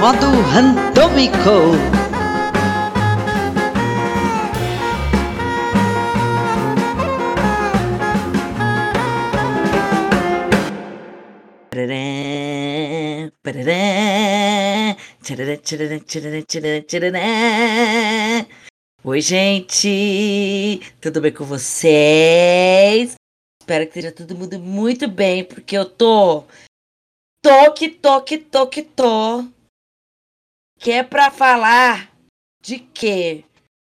modo randômico. Oi, gente! Tudo bem com vocês? Espero que esteja todo mundo muito bem, porque eu tô. Tô que tô que tô que tô. Que é pra falar de quê?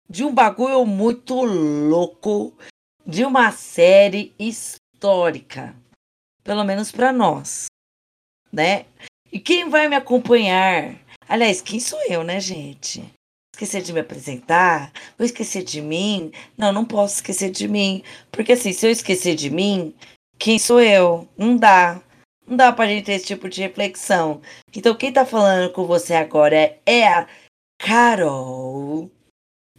De um bagulho muito louco, de uma série histórica. Pelo menos pra nós, né? E quem vai me acompanhar? Aliás, quem sou eu, né, gente? Esquecer de me apresentar? Vou esquecer de mim? Não, não posso esquecer de mim. Porque assim, se eu esquecer de mim, quem sou eu? Não dá. Não dá pra gente ter esse tipo de reflexão. Então, quem tá falando com você agora é, é a Carol.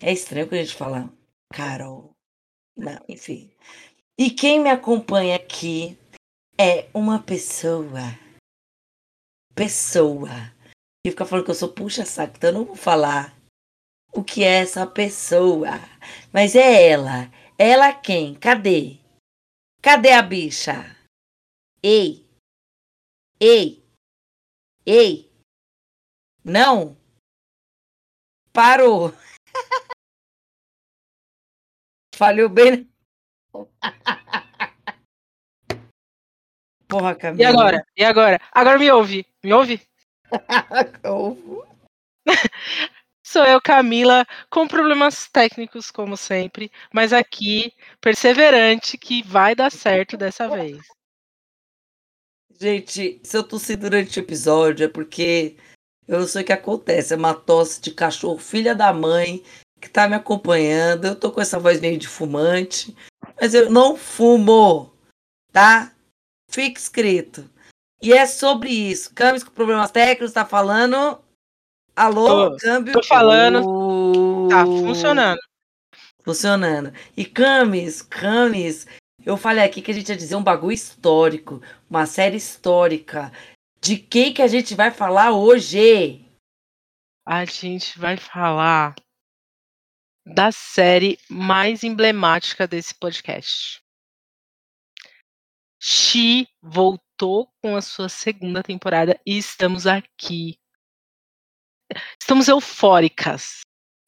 É estranho que a gente fala Carol. Não, enfim. E quem me acompanha aqui é uma pessoa. Pessoa. E fica falando que eu sou puxa-saco, então eu não vou falar o que é essa pessoa. Mas é ela. Ela quem? Cadê? Cadê a bicha? Ei! Ei! Ei! Não! Parou! Falhou bem. Porra, Camila. E agora? E agora? Agora me ouve. Me ouve? Sou eu, Camila, com problemas técnicos, como sempre, mas aqui, perseverante, que vai dar certo dessa vez. Gente, se eu tossi durante o episódio é porque eu não sei o que acontece. É uma tosse de cachorro, filha da mãe, que tá me acompanhando. Eu tô com essa voz meio de fumante, mas eu não fumo, tá? Fica escrito. E é sobre isso. Camis com problemas técnicos tá falando. Alô, Tô, câmbio. tô falando. Ô, Tá funcionando. Funcionando. E Camis, Camis, eu falei aqui que a gente ia dizer um bagulho histórico, uma série histórica. De quem que a gente vai falar hoje? A gente vai falar da série mais emblemática desse podcast. She voltou com a sua segunda temporada e estamos aqui. Estamos eufóricas,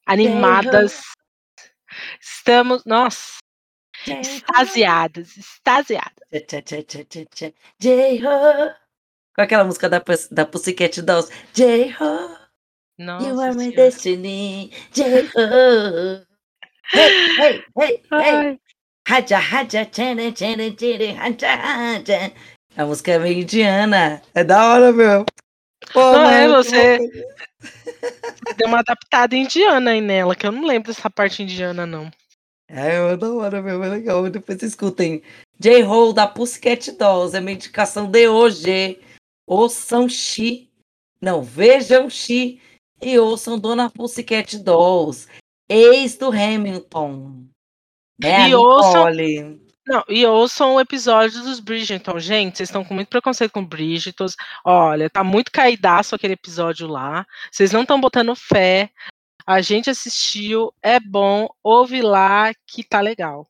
animadas. Estamos, nossa, extasiadas, extasiadas. J-Ho. Com aquela música da, da Pussycat Dolls. J-Ho, Nossa you are my Senhora. destiny. J-Ho. Hey, hey, hey, hey. Haja, haja, tchene, tchene, tchene, haja, haja. A música é meio indiana. É da hora, meu. Pô, Não é, mano, que você- deu uma adaptada indiana aí nela, que eu não lembro dessa parte indiana, não. É, é da hora, meu. É legal. Depois escutem. J-Ho da Pussycat Dolls. É minha indicação de hoje. Ouçam Xi. Não, vejam Xi. E ouçam Dona Pussycat Dolls. Ex do Hamilton. Né, E ouçam-. Não, e ouçam o episódio dos Bridgerton. Gente, vocês estão com muito preconceito com Bridgerton. Olha, tá muito caidaço aquele episódio lá. Vocês não estão botando fé. A gente assistiu, é bom. Ouve lá que tá legal.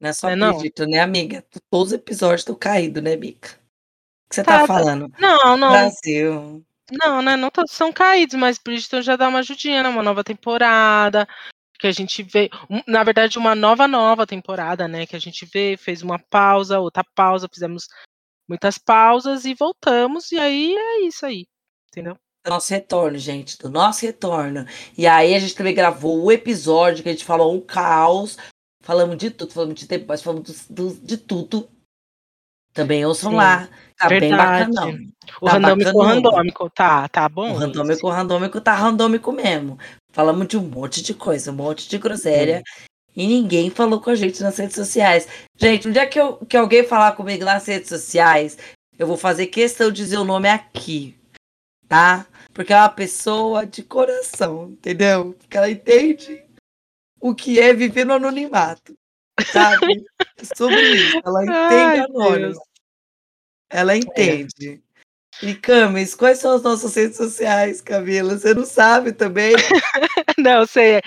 Não é só Não é não? Bridgerton, né, amiga? Todos os episódios estão caídos, né, Bica? O que você Tá, tá tá. falando? Não, não, Brasil. não, né? Não todos são caídos, mas Bridgerton já dá uma ajudinha, né? Uma nova temporada. Que a gente vê. Na verdade, uma nova, nova temporada, né? Que a gente vê, fez uma pausa, outra pausa, fizemos muitas pausas e voltamos. E aí é isso aí. Entendeu? Do nosso retorno, gente, do nosso retorno. E aí a gente também gravou o episódio que a gente falou um caos. Falamos de tudo, falamos de tempo, mas falamos do- do- de tudo. Também ouçam Sim, lá. Tá bem verdade. bacanão. O Tá randômico, bacanudo. randômico, tá, tá bom? O randômico, o randômico tá randômico mesmo. Falamos de um monte de coisa, um monte de groselha. E ninguém falou com a gente nas redes sociais. Gente, um dia que, eu, que alguém falar comigo nas redes sociais, eu vou fazer questão de dizer o nome aqui. Tá? Porque é uma pessoa de coração, entendeu? Porque ela entende o que é viver no anonimato. Sabe? É Sobre isso. Ela entende Ai, anônimo. Deus. Ela entende. E Camis, quais são as nossas redes sociais, Camila? Você não sabe também? não, sei.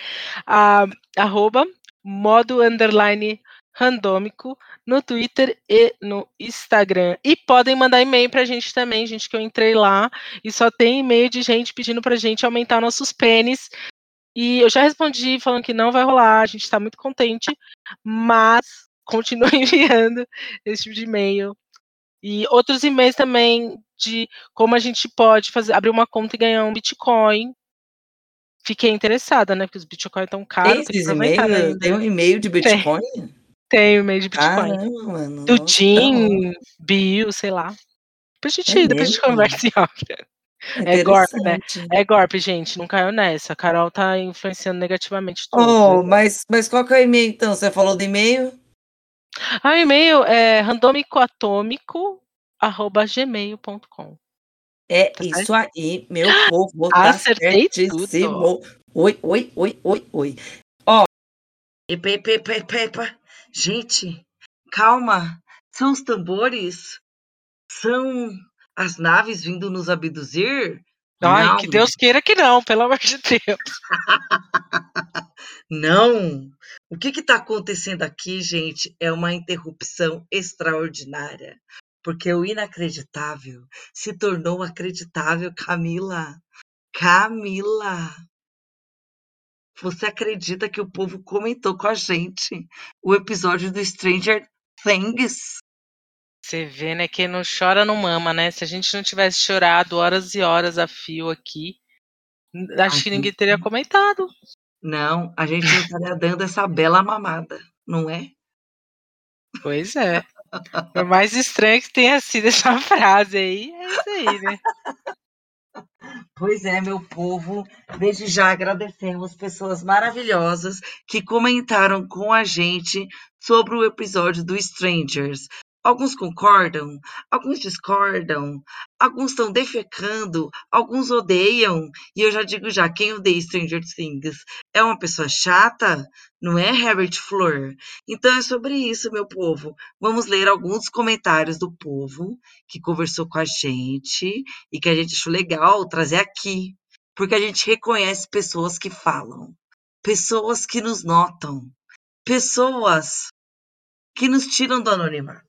Uh, arroba modo underline randômico no Twitter e no Instagram. E podem mandar e-mail pra gente também, gente, que eu entrei lá e só tem e-mail de gente pedindo pra gente aumentar nossos pênis. E eu já respondi falando que não vai rolar, a gente tá muito contente, mas continue enviando esse tipo de e-mail. E outros e-mails também de como a gente pode fazer, abrir uma conta e ganhar um Bitcoin. Fiquei interessada, né? Porque os Bitcoins estão caros. Tem, e-mail, tem um e-mail de Bitcoin? Tem, tem um e-mail de Bitcoin. Caramba, mano. Do Jim, Bill, sei lá. Depois a gente, é depois a gente conversa em off. É, é golpe, né? É golpe, gente. Não caiu nessa. A Carol tá influenciando negativamente tudo. Oh, mas, mas qual que é o e-mail, então? Você falou do e-mail? Ah, o e-mail é randomicoatômico.gmail.com. É tá isso certo? aí, meu povo. Tá Acertei tudo. Oi, oi, oi, oi, oi. Ó. Epa, epa, epa, epa, epa. Gente, calma. São os tambores? São as naves vindo nos abduzir? Ai, não. que Deus queira que não, pelo amor de Deus. não. O que está acontecendo aqui, gente, é uma interrupção extraordinária. Porque o inacreditável se tornou acreditável, Camila. Camila. Você acredita que o povo comentou com a gente o episódio do Stranger Things? Você vê, né? Quem não chora não mama, né? Se a gente não tivesse chorado horas e horas a fio aqui, acho a que ninguém teria comentado. Não, a gente não estaria dando essa bela mamada, não é? Pois é. Por mais estranho que tenha sido essa frase aí, é isso aí, né? Pois é, meu povo. Desde já agradecemos pessoas maravilhosas que comentaram com a gente sobre o episódio do Strangers. Alguns concordam, alguns discordam, alguns estão defecando, alguns odeiam. E eu já digo já, quem odeia Stranger Things é uma pessoa chata, não é Herbert Flor? Então é sobre isso, meu povo. Vamos ler alguns comentários do povo que conversou com a gente e que a gente achou legal trazer aqui, porque a gente reconhece pessoas que falam, pessoas que nos notam, pessoas que nos tiram do anonimato.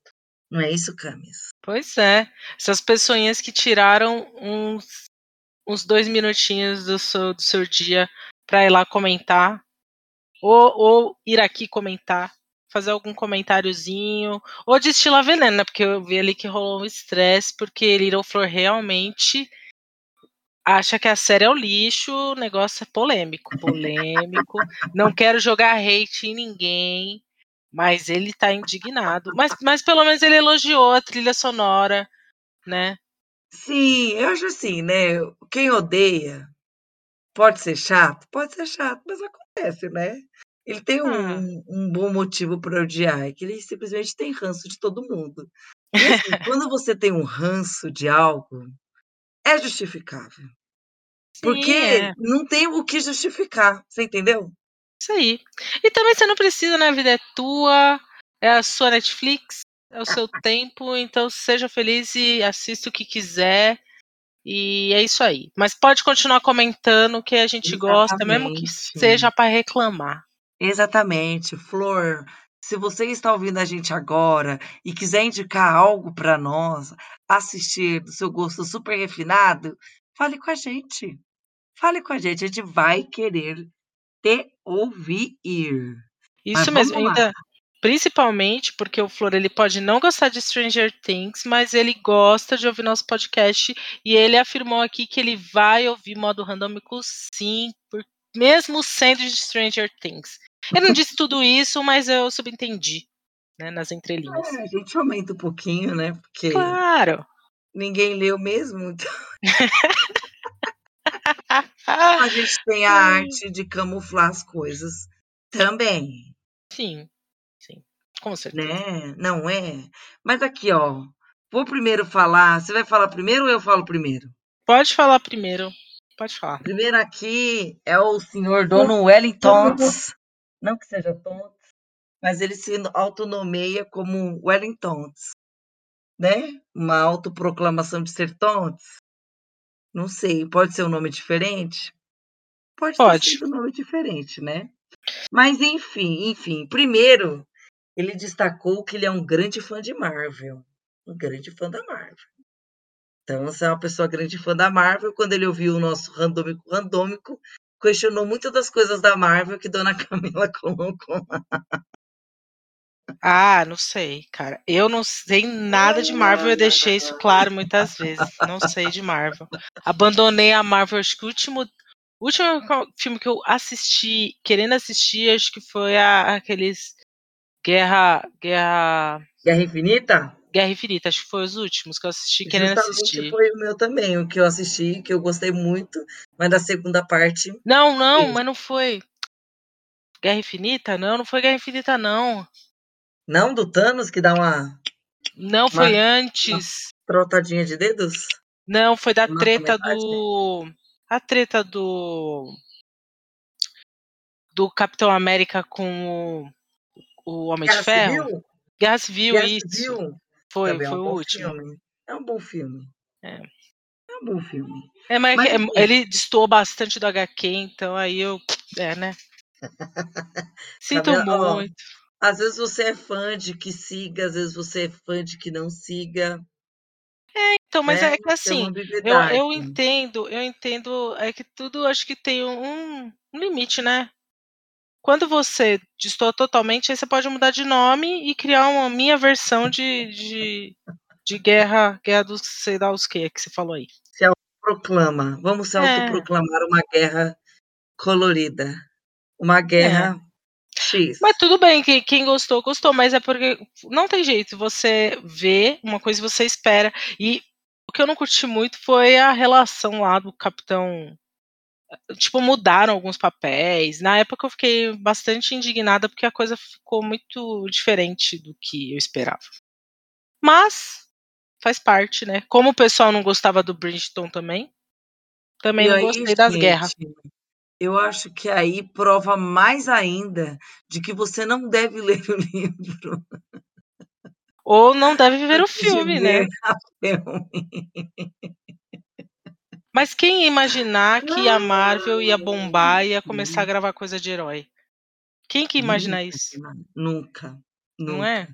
Não é isso, Camis? Pois é. Essas pessoinhas que tiraram uns, uns dois minutinhos do seu, do seu dia para ir lá comentar. Ou, ou ir aqui comentar. Fazer algum comentáriozinho. Ou destilar veneno, né? Porque eu vi ali que rolou um estresse, porque Little Flor realmente acha que a série é o lixo, o negócio é polêmico, polêmico. não quero jogar hate em ninguém, mas ele tá indignado. Mas, mas pelo menos ele elogiou a trilha sonora, né? Sim, eu acho assim, né? Quem odeia pode ser chato, pode ser chato, mas acontece, né? Ele tem um, ah. um bom motivo para odiar, é que ele simplesmente tem ranço de todo mundo. E assim, quando você tem um ranço de algo, é justificável. Sim, porque é. não tem o que justificar, você entendeu? Isso aí. E também você não precisa, né? A vida é tua, é a sua Netflix, é o seu tempo, então seja feliz e assista o que quiser. E é isso aí. Mas pode continuar comentando o que a gente Exatamente. gosta, mesmo que seja para reclamar. Exatamente. Flor, se você está ouvindo a gente agora e quiser indicar algo para nós, assistir do seu gosto super refinado, fale com a gente. Fale com a gente, a gente vai querer te ouvir. Isso mesmo, ainda principalmente porque o Flor ele pode não gostar de Stranger Things, mas ele gosta de ouvir nosso podcast e ele afirmou aqui que ele vai ouvir modo randômico sim, por, mesmo sendo de Stranger Things. Eu não disse tudo isso, mas eu subentendi, né, nas entrelinhas. É, a gente aumenta um pouquinho, né? Porque claro. Ninguém leu mesmo, então. a gente tem a arte de camuflar as coisas também. Sim, sim, com certeza. Né? Não é? Mas aqui, ó, vou primeiro falar. Você vai falar primeiro ou eu falo primeiro? Pode falar primeiro. Pode falar. Primeiro aqui é o senhor Dono Wellington. Não que seja tonto, mas ele se autonomeia como Wellington. né? Uma autoproclamação de ser tontes. Não sei, pode ser um nome diferente? Pode, pode. ter um nome diferente, né? Mas enfim, enfim. Primeiro, ele destacou que ele é um grande fã de Marvel. Um grande fã da Marvel. Então, você é uma pessoa grande fã da Marvel. Quando ele ouviu o nosso randômico, randômico questionou muitas das coisas da Marvel que Dona Camila colocou lá. Ah, não sei, cara. Eu não sei nada de Marvel, eu deixei isso claro muitas vezes. Não sei de Marvel. Abandonei a Marvel, acho que o último, último filme que eu assisti, querendo assistir, acho que foi a, aqueles Guerra. Guerra. Guerra Infinita? Guerra Infinita, acho que foi os últimos que eu assisti querendo Justamente assistir. Foi o meu também, o que eu assisti, que eu gostei muito, mas da segunda parte. Não, não, mas não foi. Guerra Infinita? Não, não foi Guerra Infinita, não. Não, do Thanos que dá uma. Não, uma, foi antes. trotadinha de dedos? Não, foi da treta do. A treta do. Do Capitão América com o, o Homem Guerra de Ferro. Civil? Guerra Civil, Guerra isso. Civil. Foi, Também foi é um o último. Filme. É um bom filme. É. É um bom filme. É, mas, mas é, ele distou bastante do HQ, então aí eu. É, né? Sinto muito. Ó, às vezes você é fã de que siga, às vezes você é fã de que não siga. É, então, mas né? é que assim, eu, eu entendo, eu entendo, é que tudo acho que tem um, um limite, né? Quando você destoa totalmente, aí você pode mudar de nome e criar uma minha versão de, de, de guerra, guerra dos sei lá os que que você falou aí. Se autoproclama. Vamos se é. autoproclamar uma guerra colorida. Uma guerra é. X. Mas tudo bem, quem, quem gostou, gostou, mas é porque não tem jeito. Você vê uma coisa e você espera. E o que eu não curti muito foi a relação lá do Capitão tipo, mudaram alguns papéis. Na época eu fiquei bastante indignada porque a coisa ficou muito diferente do que eu esperava. Mas faz parte, né? Como o pessoal não gostava do Bridgeton também, também e não aí, gostei gente, das guerras. Eu acho que aí prova mais ainda de que você não deve ler o livro. Ou não deve ver o filme, né? Filme. Mas quem ia imaginar que a Marvel ia bombar e ia começar a gravar coisa de herói? Quem que ia imaginar isso? Nunca, nunca. Não é?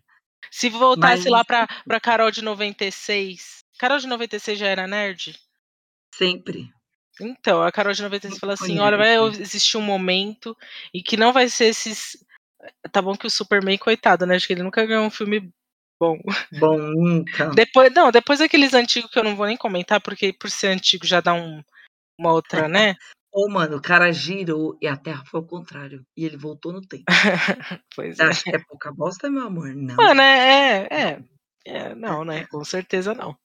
Se voltasse Mas... lá pra, pra Carol de 96. Carol de 96 já era nerd? Sempre. Então, a Carol de 96 falou assim: olha, vai existir um momento e que não vai ser esses. Tá bom que o Superman, coitado, né? Acho que ele nunca ganhou um filme bom. Bom, nunca. Depois, não, depois aqueles antigos que eu não vou nem comentar, porque por ser antigo já dá um, uma outra, né? Ô, mano, o cara girou e a Terra foi ao contrário. E ele voltou no tempo. pois Você é. Que é pouca bosta, meu amor? Não. Mano, é, é, é, é Não, né? Com certeza não.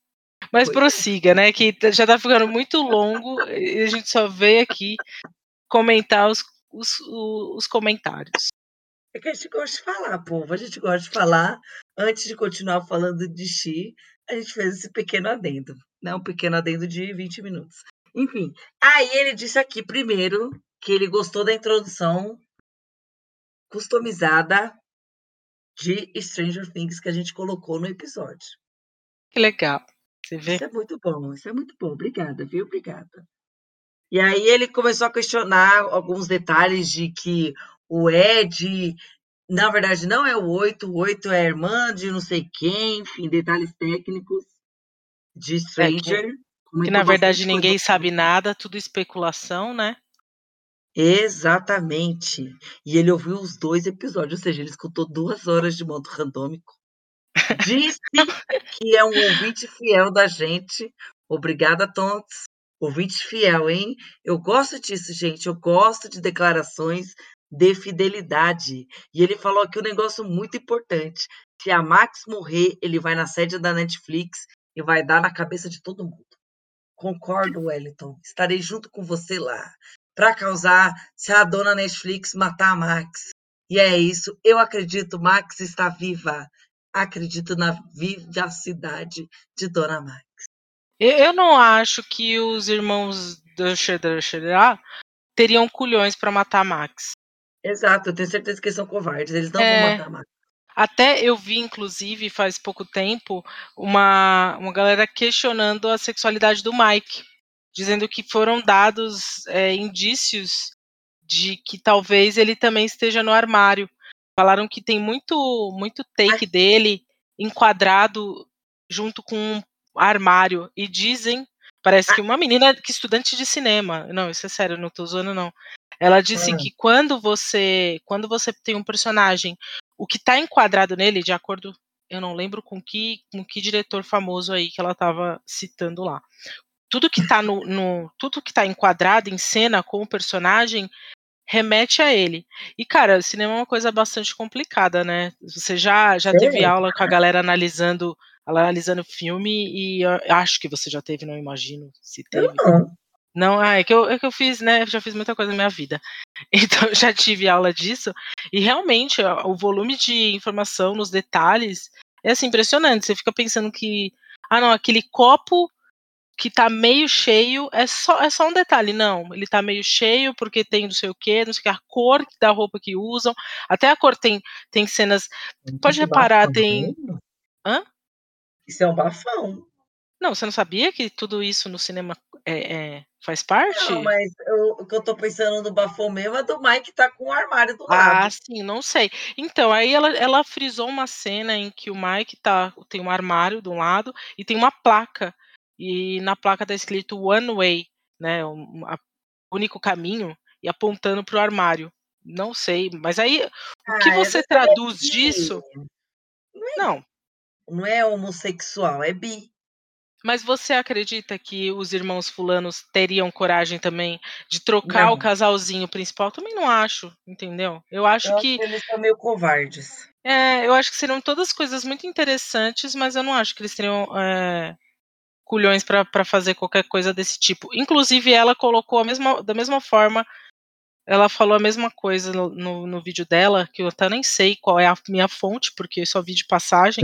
Mas prossiga, né? Que já tá ficando muito longo e a gente só veio aqui comentar os, os, os comentários. É que a gente gosta de falar, povo. A gente gosta de falar. Antes de continuar falando de Xi, a gente fez esse pequeno adendo. Né? Um pequeno adendo de 20 minutos. Enfim, aí ele disse aqui primeiro que ele gostou da introdução customizada de Stranger Things que a gente colocou no episódio. Que legal. Você vê? Isso é muito bom, isso é muito bom. Obrigada, viu? Obrigada. E aí ele começou a questionar alguns detalhes de que o Ed, na verdade, não é o 8, o 8 é a irmã de não sei quem, enfim, detalhes técnicos de Stranger. É que, que na verdade ninguém sabe nada, tudo especulação, né? Exatamente. E ele ouviu os dois episódios, ou seja, ele escutou duas horas de modo randômico. Disse que é um ouvinte fiel da gente. Obrigada, Tontes. Ouvinte fiel, hein? Eu gosto disso, gente. Eu gosto de declarações de fidelidade. E ele falou aqui um negócio muito importante. Se a Max morrer, ele vai na sede da Netflix e vai dar na cabeça de todo mundo. Concordo, Wellington. Estarei junto com você lá para causar se a dona Netflix matar a Max. E é isso. Eu acredito, Max está viva. Acredito na vivacidade de Dona Max. Eu não acho que os irmãos do Shedra teriam culhões para matar Max. Exato, eu tenho certeza que eles são covardes, eles não é, vão matar Max. Até eu vi, inclusive, faz pouco tempo, uma, uma galera questionando a sexualidade do Mike, dizendo que foram dados é, indícios de que talvez ele também esteja no armário. Falaram que tem muito, muito take dele enquadrado junto com um armário. E dizem, parece que uma menina que estudante de cinema, não, isso é sério, não tô zoando não. Ela disse que quando você, quando você tem um personagem, o que está enquadrado nele, de acordo, eu não lembro com que, com que diretor famoso aí que ela estava citando lá. Tudo que está no, no, tudo que tá enquadrado em cena com o personagem remete a ele. E, cara, cinema é uma coisa bastante complicada, né? Você já, já teve aula com a galera analisando analisando filme e acho que você já teve, não imagino se teve. não. Não, ah, é que eu, é que eu fiz, né? Já fiz muita coisa na minha vida. Então já tive aula disso. E realmente, o volume de informação nos detalhes é assim, impressionante. Você fica pensando que, ah, não, aquele copo que tá meio cheio é só, é só um detalhe. Não, ele tá meio cheio porque tem não sei o que, não sei o que, a cor da roupa que usam. Até a cor tem, tem cenas. Pode reparar, tem. Hã? Isso é um bafão. Não, você não sabia que tudo isso no cinema é, é, faz parte? Não, mas eu, o que eu tô pensando no bafão mesmo é do Mike tá com o armário do lado. Ah, sim, não sei. Então, aí ela, ela frisou uma cena em que o Mike tá, tem um armário de um lado e tem uma placa e na placa está escrito One Way, né, o único caminho, e apontando para o armário. Não sei, mas aí ah, o que você traduz é disso? Não, é, não. Não é homossexual, é bi. Mas você acredita que os irmãos fulanos teriam coragem também de trocar não. o casalzinho principal? Também não acho, entendeu? Eu acho eu que. Acho que eles são meio covardes. É, eu acho que seriam todas coisas muito interessantes, mas eu não acho que eles teriam é, culhões para fazer qualquer coisa desse tipo. Inclusive, ela colocou mesma, da mesma forma, ela falou a mesma coisa no, no, no, vídeo dela, que eu até nem sei qual é a minha fonte, porque eu só vi de passagem,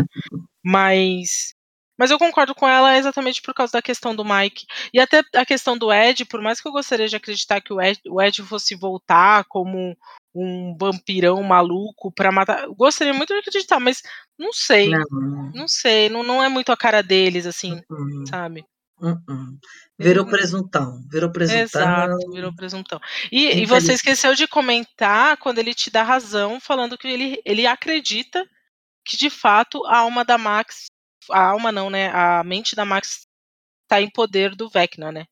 mas. Mas eu concordo com ela exatamente por causa da questão do Mike. E até a questão do Ed, por mais que eu gostaria de acreditar que o Ed, o Ed fosse voltar como um vampirão maluco para matar. Gostaria muito de acreditar, mas não sei. Não, não sei, não, não é muito a cara deles, assim, uhum. sabe? Uhum. Virou presuntão, virou presuntão. Exato, virou presuntão. E, e você esqueceu de comentar quando ele te dá razão, falando que ele, ele acredita que de fato a alma da Max, a alma não, né? A mente da Max está em poder do Vecna, né?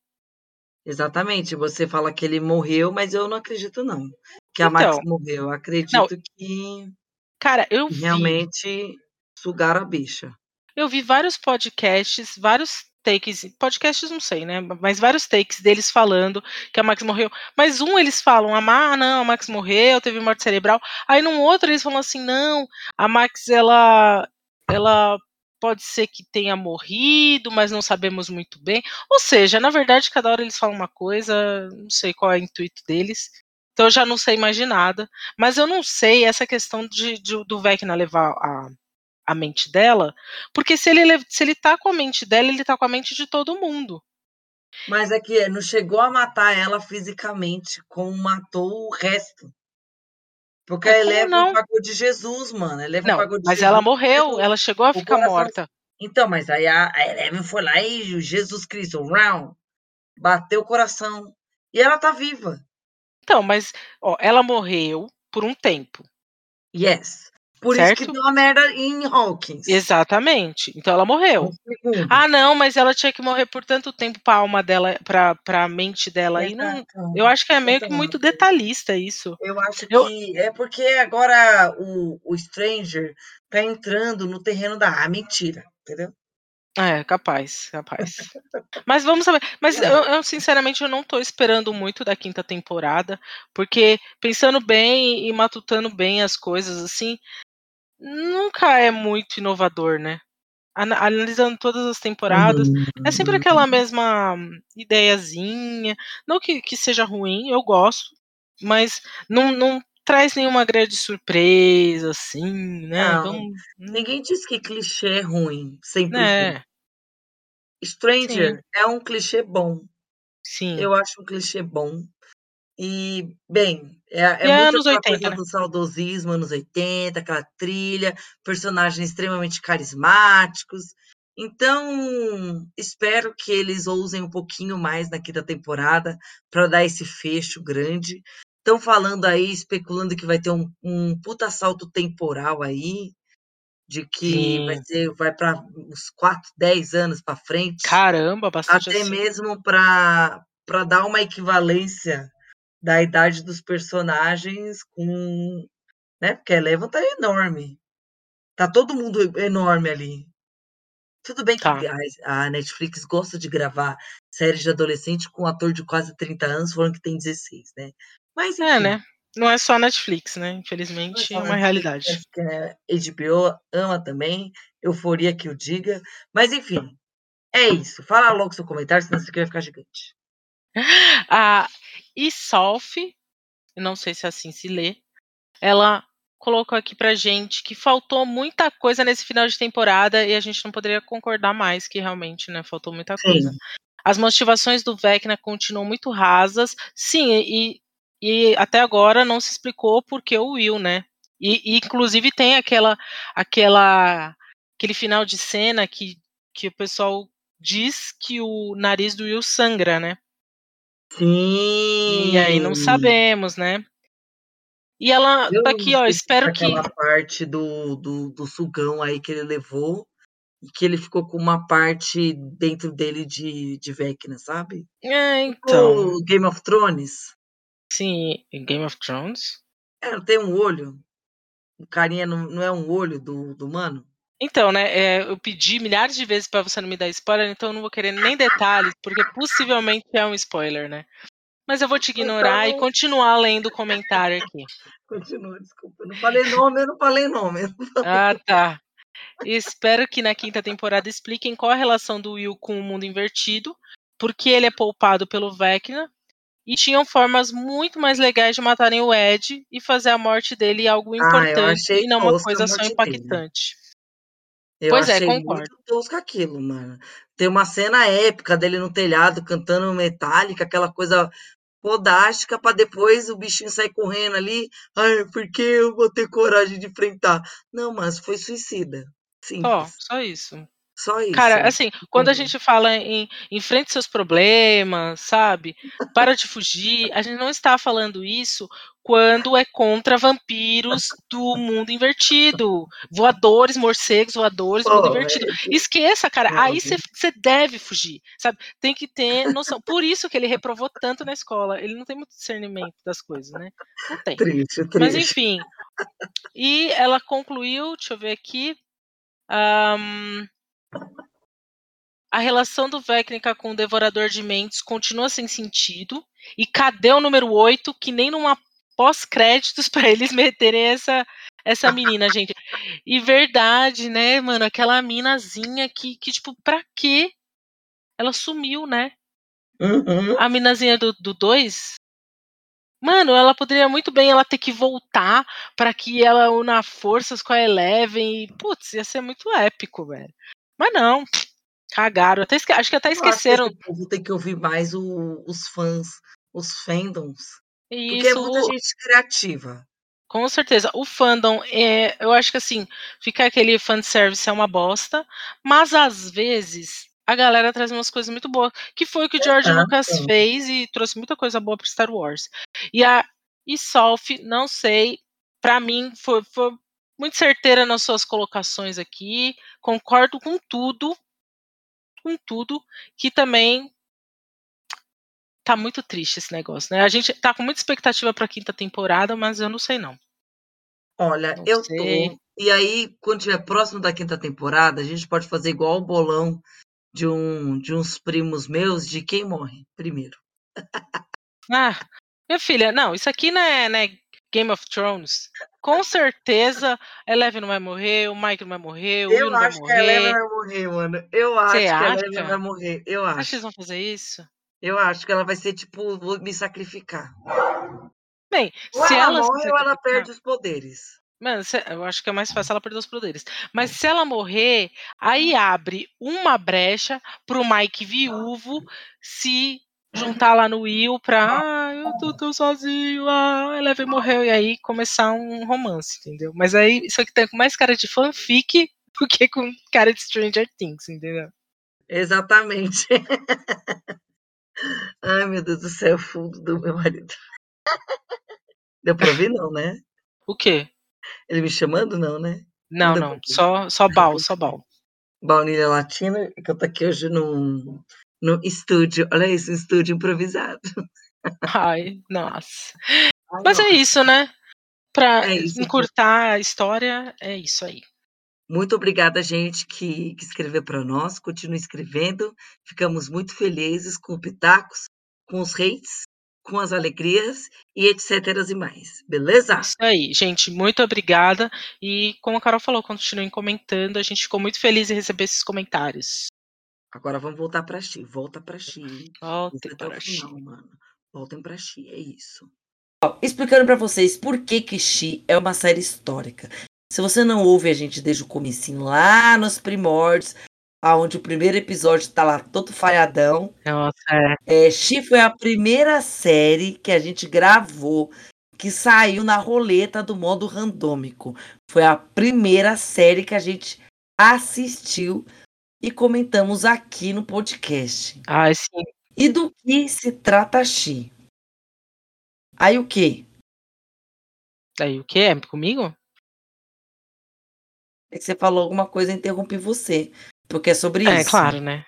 Exatamente, você fala que ele morreu, mas eu não acredito não, que a Max então, morreu. Eu acredito não, que cara, eu realmente vi, sugaram a bicha. Eu vi vários podcasts, vários takes, podcasts não sei, né? Mas vários takes deles falando que a Max morreu. Mas um eles falam, ah, não, a Max morreu, teve morte cerebral. Aí num outro eles falam assim, não, a Max ela ela pode ser que tenha morrido, mas não sabemos muito bem. Ou seja, na verdade, cada hora eles falam uma coisa, não sei qual é o intuito deles. Então eu já não sei mais de nada. Mas eu não sei essa questão de, de do Vecna levar a, a mente dela, porque se ele, se ele tá com a mente dela, ele tá com a mente de todo mundo. Mas é que não chegou a matar ela fisicamente, como matou o resto. Porque ela leva não? o pagou de Jesus, mano. Ela leva não, o pagou de mas Jesus, ela morreu, ela chegou a ficar coração... morta. Então, mas aí a, a Eleven foi lá e Jesus Cristo, round, bateu o coração. E ela tá viva. Então, mas ó, ela morreu por um tempo. Yes. Por certo? isso que deu uma merda em Hawkins. Exatamente. Então ela morreu. Um ah, não, mas ela tinha que morrer por tanto tempo pra alma dela, pra, pra mente dela. E não, eu acho que é meio que muito detalhista isso. Eu acho eu... que é porque agora o, o Stranger tá entrando no terreno da. Ah, mentira, entendeu? É, capaz, capaz. Mas vamos saber. Mas eu, eu, sinceramente, eu não tô esperando muito da quinta temporada, porque pensando bem e matutando bem as coisas, assim, nunca é muito inovador, né? Analisando todas as temporadas, é sempre aquela mesma ideiazinha. Não que, que seja ruim, eu gosto, mas não, não traz nenhuma grande surpresa, assim, né? Não, então, ninguém diz que clichê é ruim, sempre. É. Stranger Sim. é um clichê bom. Sim. Eu acho um clichê bom. E, bem, É, é, é anos 80, né? do saudosismo, anos 80, aquela trilha, personagens extremamente carismáticos. Então, espero que eles ousem um pouquinho mais na quinta temporada para dar esse fecho grande. Estão falando aí, especulando que vai ter um, um puta salto temporal aí, de que Sim. vai ser, vai para uns 4, 10 anos para frente. Caramba, bastante Até assim. mesmo para dar uma equivalência da idade dos personagens com. Né? Porque a Eleven tá enorme. Tá todo mundo enorme ali. Tudo bem que tá. a Netflix gosta de gravar séries de adolescente com um ator de quase 30 anos, falando que tem 16, né? Mas é, enfim. É, né? Não é só Netflix, né? Infelizmente é, é uma realidade. É, HBO ama também, euforia que o diga. Mas enfim, é isso. Fala logo seu comentário, senão isso aqui vai ficar gigante. A Isolf, não sei se assim se lê, ela colocou aqui pra gente que faltou muita coisa nesse final de temporada e a gente não poderia concordar mais que realmente, né, faltou muita coisa. Sim. As motivações do Vecna continuam muito rasas. Sim, e, e até agora não se explicou por que o Will, né? E, e, inclusive tem aquela aquela aquele final de cena que, que o pessoal diz que o nariz do Will sangra, né? Sim. E aí não sabemos, né? E ela eu tá aqui, ó, espero que. Aquela parte do, do, do sugão aí que ele levou e que ele ficou com uma parte dentro dele de, de Vecna, sabe? É, então. O Game of Thrones. Sim, Game of Thrones. É, tem um olho. O carinha não, não é um olho do, do mano? Então, né, é, eu pedi milhares de vezes para você não me dar spoiler, então eu não vou querer nem detalhes, porque possivelmente é um spoiler, né? Mas eu vou te ignorar então... e continuar lendo o comentário aqui. Continua, desculpa. Eu não falei nome, eu não falei nome. Ah, tá. Espero que na quinta temporada expliquem qual a relação do Will com o mundo invertido, porque ele é poupado pelo Vecna, e tinham formas muito mais legais de matarem o Ed e fazer a morte dele algo ah, importante ah, e não uma coisa só impactante. Eu pois é, concordo. muito tosco aquilo, mano. Tem uma cena épica dele no telhado cantando Metallica, aquela coisa podástica para depois o bichinho sair correndo ali. Ai, porque eu vou ter coragem de enfrentar? Não, mas foi suicida. Simples. Só, só isso. Só isso. Cara, assim, quando a uhum. gente fala em enfrente seus problemas, sabe? Para de fugir, a gente não está falando isso quando é contra vampiros do mundo invertido. Voadores, morcegos, voadores, oh, mundo invertido. Esqueça, cara. Aí você deve fugir, sabe? Tem que ter noção. Por isso que ele reprovou tanto na escola. Ele não tem muito discernimento das coisas, né? Não tem. Triste, triste. Mas enfim. E ela concluiu, deixa eu ver aqui. Um, a relação do Vecnica com o Devorador de Mentes continua sem sentido. E cadê o número 8, que nem numa pós-créditos para eles meterem essa, essa menina, gente. E verdade, né, mano? Aquela minazinha que, que tipo, pra quê? Ela sumiu, né? Uhum. A minazinha do 2. Mano, ela poderia muito bem ela ter que voltar para que ela una forças com a Eleven e, putz, ia ser muito épico, velho. Mas não, cagaram. Até esque... Acho que até esqueceram. Acho que povo tem que ouvir mais o, os fãs, os fandoms. Isso, porque é muita gente criativa. Com certeza. O fandom, é, eu acho que assim, fica aquele fanservice é uma bosta, mas às vezes a galera traz umas coisas muito boas, que foi o que o George Lucas fez e trouxe muita coisa boa para Star Wars. E a Isolf, não sei, para mim foi, foi muito certeira nas suas colocações aqui. Concordo com tudo, com tudo, que também tá muito triste esse negócio, né? A gente tá com muita expectativa para a quinta temporada, mas eu não sei não. Olha, não eu sei. tô. E aí, quando tiver próximo da quinta temporada, a gente pode fazer igual o bolão de um de uns primos meus de quem morre primeiro. ah, minha filha, não, isso aqui não é, não é Game of Thrones. Com certeza Eleven não vai morrer, o Mike não vai morrer, o Eu Will não vai morrer. Eu acho que a Eleven vai morrer, mano. Eu acho Você que acha? a Eleven vai morrer. Eu acho. Acho que eles vão fazer isso? Eu acho que ela vai ser tipo, vou me sacrificar. Bem, ou se ela, ela morre ou ela perde os poderes. Mano, eu acho que é mais fácil ela perder os poderes. Mas se ela morrer, aí abre uma brecha pro Mike viúvo se juntar lá no Will pra. Ah, eu tô tão sozinho, ah, Eleven morreu. E aí começar um romance, entendeu? Mas aí isso aqui tem mais cara de fanfic do que com cara de Stranger Things, entendeu? Exatamente. Ai, meu Deus do céu, fundo do meu marido. Deu pra ouvir, não, né? O quê? Ele me chamando, não, né? Não, não, só, só bal, só bal. Baunilha Latina, que eu tô aqui hoje num, no estúdio. Olha isso, um estúdio improvisado. Ai, nossa. Ai, Mas nossa. é isso, né? Pra é isso, encurtar a história, é isso aí. Muito obrigada, gente, que, que escreveu para nós. Continue escrevendo. Ficamos muito felizes com o Pitacos, com os hates, com as alegrias e etc. e mais. Beleza? Isso aí, gente. Muito obrigada. E como a Carol falou, continuem comentando. A gente ficou muito feliz em receber esses comentários. Agora vamos voltar para Xi. Volta para Xi. Voltem para Xi. mano. Voltem para Xi. É isso. Explicando para vocês por que que Xi é uma série histórica. Se você não ouve a gente desde o comecinho, lá nos primórdios, aonde o primeiro episódio tá lá todo falhadão. Nossa, é. é foi a primeira série que a gente gravou que saiu na roleta do modo randômico. Foi a primeira série que a gente assistiu e comentamos aqui no podcast. Ah, sim. E do que se trata Chi? Aí o quê? Aí o quê? É comigo? É que você falou alguma coisa e interrompi você. Porque é sobre é, isso. É, claro, né?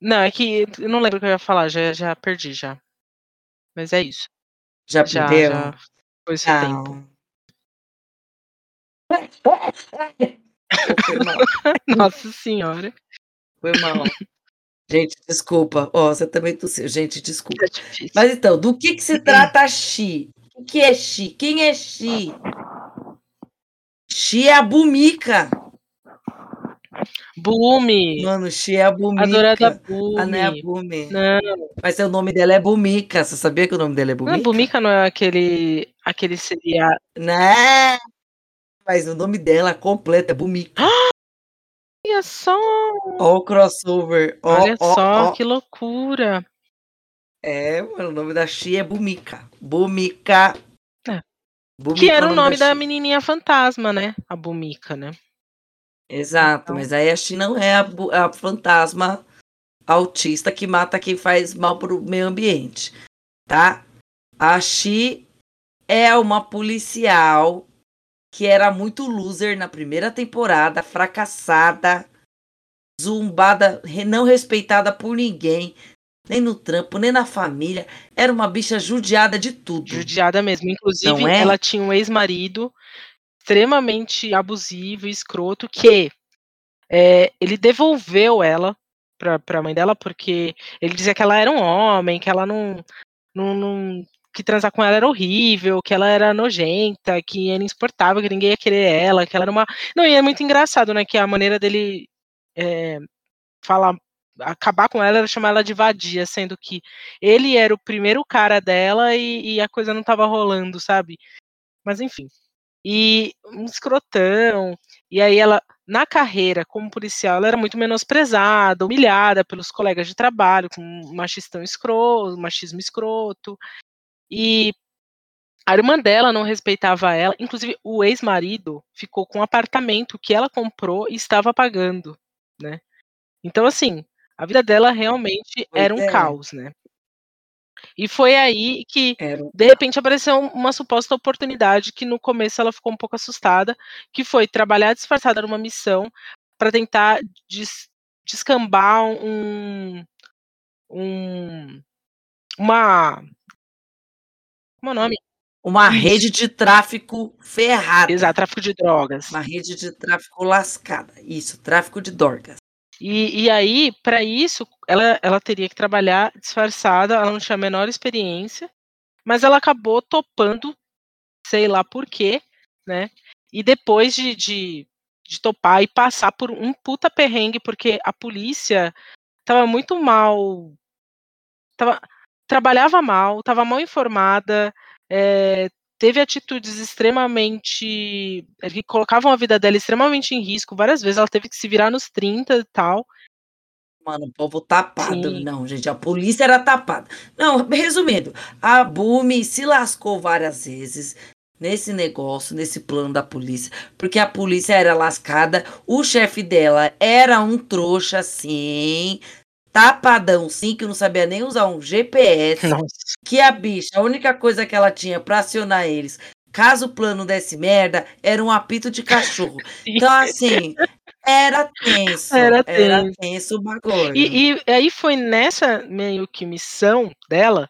Não, é que eu não lembro o que eu ia falar, já, já perdi já. Mas é isso. Já, já perdeu? Já foi esse não. tempo. Nossa senhora. Foi mal. Gente, desculpa. Ó, oh, você também tossiu. Gente, desculpa. É Mas então, do que, que se trata Xi? O que é Xi? Quem é Xi? Xi é a Bumica. Bume. Mano, Xi é a Bumica. Adorada Bume. Ah, não é a Bume. Não. Mas o nome dela é Bumica. Você sabia que o nome dela é Bumica? Não, Bumica não é aquele, aquele seriado. Né? Mas o nome dela completo é Bumica. Olha só! Ó o crossover. Ó, Olha ó, só, ó. que loucura. É, mano, o nome da Xi é Bumica. Bumica. É. Bumica que era o nome, da, da menininha fantasma, né? A Bumica, né? Exato, então... mas aí a Xi não é a, a, fantasma autista que mata quem faz mal pro meio ambiente, tá? A Xi é uma policial que era muito loser na primeira temporada, fracassada, zumbada, não respeitada por ninguém, nem no trampo, nem na família. Era uma bicha judiada de tudo. Judiada mesmo. Inclusive, é? ela tinha um ex-marido extremamente abusivo e escroto que é, ele devolveu ela para a mãe dela porque ele dizia que ela era um homem, que ela não, não, não que transar com ela era horrível, que ela era nojenta, que era insuportável, que ninguém ia querer ela, que ela era uma. Não, e é muito engraçado, né? Que a maneira dele é, falar, acabar com ela era chamar ela de vadia, sendo que ele era o primeiro cara dela e, e a coisa não tava rolando, sabe? Mas enfim. E um escrotão. E aí ela, na carreira como policial, ela era muito menosprezada, humilhada pelos colegas de trabalho, com machistão escroto, machismo escroto. E a irmã dela não respeitava ela, inclusive o ex-marido ficou com um apartamento que ela comprou e estava pagando, né? Então assim, a vida dela realmente era um é. caos, né? E foi aí que, de repente, apareceu uma suposta oportunidade que no começo ela ficou um pouco assustada, que foi trabalhar disfarçada numa missão para tentar des descambar um, um uma como é o nome? Uma rede de tráfico ferrada. Exato, tráfico de drogas. Uma rede de tráfico lascada. Isso, tráfico de drogas. E, e aí, para isso, ela, ela teria que trabalhar disfarçada, ela não tinha a menor experiência, mas ela acabou topando, sei lá por quê, né? E depois de, de, de topar e passar por um puta perrengue, porque a polícia tava muito mal. Tava, trabalhava mal, estava mal informada, é, teve atitudes extremamente. Eh, que colocavam a vida dela extremamente em risco várias vezes. Ela teve que se virar nos 30 e tal. Mano, o povo tapado. Sim. Não, gente, a polícia era tapada. Não, resumindo, a Bumi se lascou várias vezes nesse negócio, nesse plano da polícia, porque a polícia era lascada, o chefe dela era um trouxa assim, tapadão sim, que não sabia nem usar um GPS, Nossa. que a bicha, a única coisa que ela tinha para acionar eles, caso o plano desse merda, era um apito de cachorro. então assim, era tenso. Era tenso. Era tenso o bagulho. E, e, aí foi nessa meio que missão dela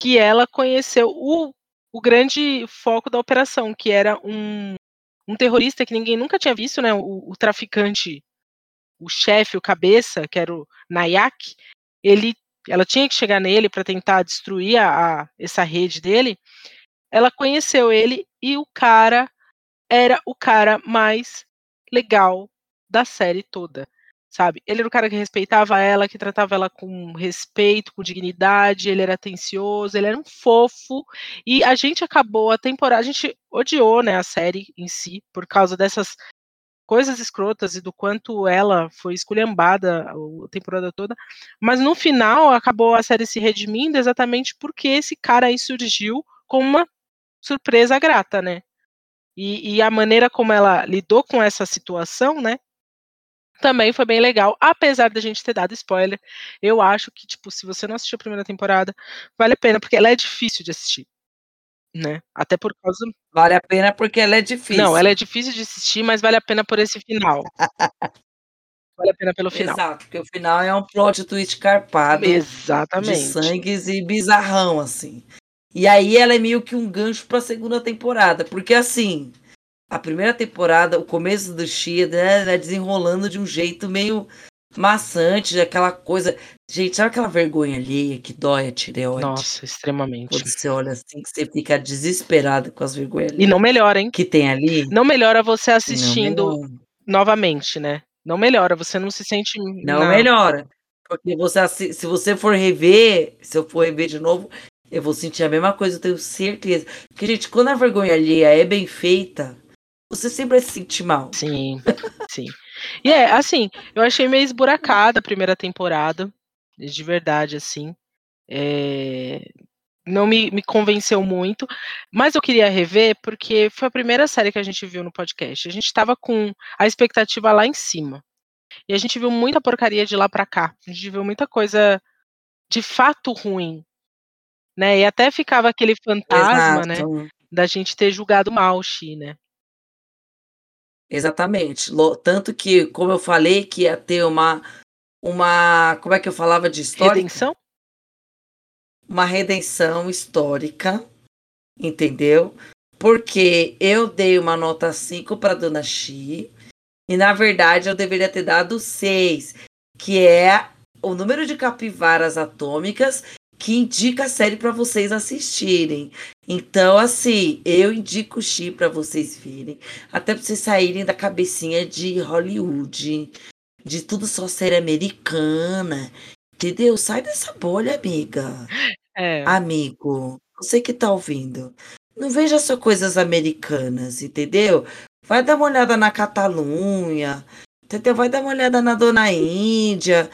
que ela conheceu o, o grande foco da operação, que era um, um terrorista que ninguém nunca tinha visto, né? O, o traficante, o chefe, o cabeça, que era o Nayak, ele, ela tinha que chegar nele para tentar destruir a, a, essa rede dele. Ela conheceu ele e o cara era o cara mais legal da série toda, sabe? Ele era o cara que respeitava ela, que tratava ela com respeito, com dignidade, ele era atencioso, ele era um fofo, e a gente acabou a temporada, a gente odiou, né, a série em si, por causa dessas coisas escrotas e do quanto ela foi esculhambada a temporada toda, mas no final acabou a série se redimindo exatamente porque esse cara aí surgiu com uma surpresa grata, né? E, e, a maneira como ela lidou com essa situação, né? também foi bem legal, apesar da gente ter dado spoiler. Eu acho que, tipo, se você não assistiu a primeira temporada, vale a pena, porque ela é difícil de assistir. Né? Até por causa. Vale a pena porque ela é difícil. Não, ela é difícil de assistir, mas vale a pena por esse final. vale a pena pelo final. Exato, porque o final é um plot twist carpado. Exatamente. De sangues e bizarrão, assim. E aí ela é meio que um gancho pra segunda temporada. Porque assim, a primeira temporada, o começo do Chia, né, né, desenrolando de um jeito meio maçante, aquela coisa. Gente, sabe aquela vergonha alheia que dói a tireoide? Nossa, extremamente. Quando você olha assim, que você fica desesperado com as vergonhas E não melhora, hein? Que tem ali. Não melhora você assistindo novamente, né? Não melhora, você não se sente. Não, não. melhora. Porque você, se você for rever, se eu for rever de novo, eu vou sentir a mesma coisa, eu tenho certeza. Porque, gente, quando a vergonha alheia é bem feita, você sempre vai se sentir mal. Sim, sim. E é, assim, eu achei meio esburacada a primeira temporada, de verdade, assim. É... Não me, me convenceu muito, mas eu queria rever porque foi a primeira série que a gente viu no podcast. A gente estava com a expectativa lá em cima. E a gente viu muita porcaria de lá para cá. A gente viu muita coisa de fato ruim. Né? E até ficava aquele fantasma, né, Exato. né? Da gente ter julgado mal o Xi, né? Exatamente. Tanto que, como eu falei, que ia ter uma. uma como é que eu falava de história? Redenção? Uma redenção histórica, entendeu? Porque eu dei uma nota 5 para Dona Xi, e na verdade eu deveria ter dado 6, que é o número de capivaras atômicas que indica a série para vocês assistirem. Então, assim, eu indico o Chi para vocês virem, até para vocês saírem da cabecinha de Hollywood, de tudo só série americana, entendeu? Sai dessa bolha, amiga. É. Amigo, você que tá ouvindo, não veja só coisas americanas, entendeu? Vai dar uma olhada na Catalunha, entendeu? Vai dar uma olhada na Dona Índia,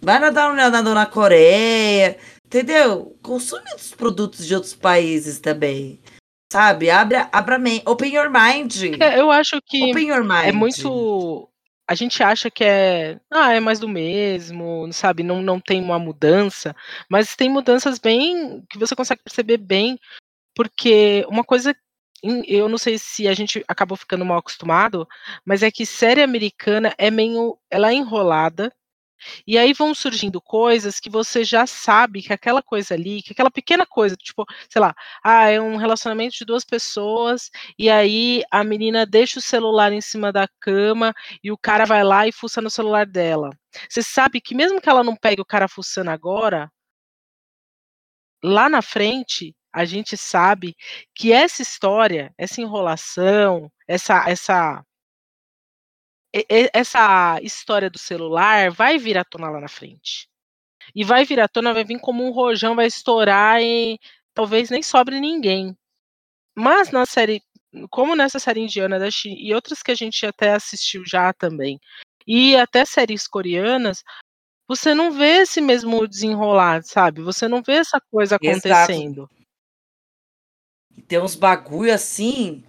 vai dar uma olhada na Dona Coreia, Entendeu? Consome os produtos de outros países também. Sabe? Abra, abra open your mind. É, eu acho que open your mind. é muito. A gente acha que é. Ah, é mais do mesmo, sabe? Não, não tem uma mudança. Mas tem mudanças bem. que você consegue perceber bem. Porque uma coisa eu não sei se a gente acabou ficando mal acostumado, mas é que série americana é meio, ela é enrolada, e aí vão surgindo coisas que você já sabe que aquela coisa ali, que aquela pequena coisa, tipo, sei lá, ah, é um relacionamento de duas pessoas, e aí a menina deixa o celular em cima da cama e o cara vai lá e fuça no celular dela. Você sabe que mesmo que ela não pegue o cara fuçando agora, lá na frente, a gente sabe que essa história, essa enrolação, essa essa essa história do celular vai vir à tona lá na frente. E vai vir à tona, vai vir como um rojão, vai estourar e talvez nem sobre ninguém. Mas na série, como nessa série indiana da China, e outras que a gente até assistiu já também, e até séries coreanas, você não vê esse mesmo desenrolar, sabe? Você não vê essa coisa acontecendo. Exato. Tem uns bagulho assim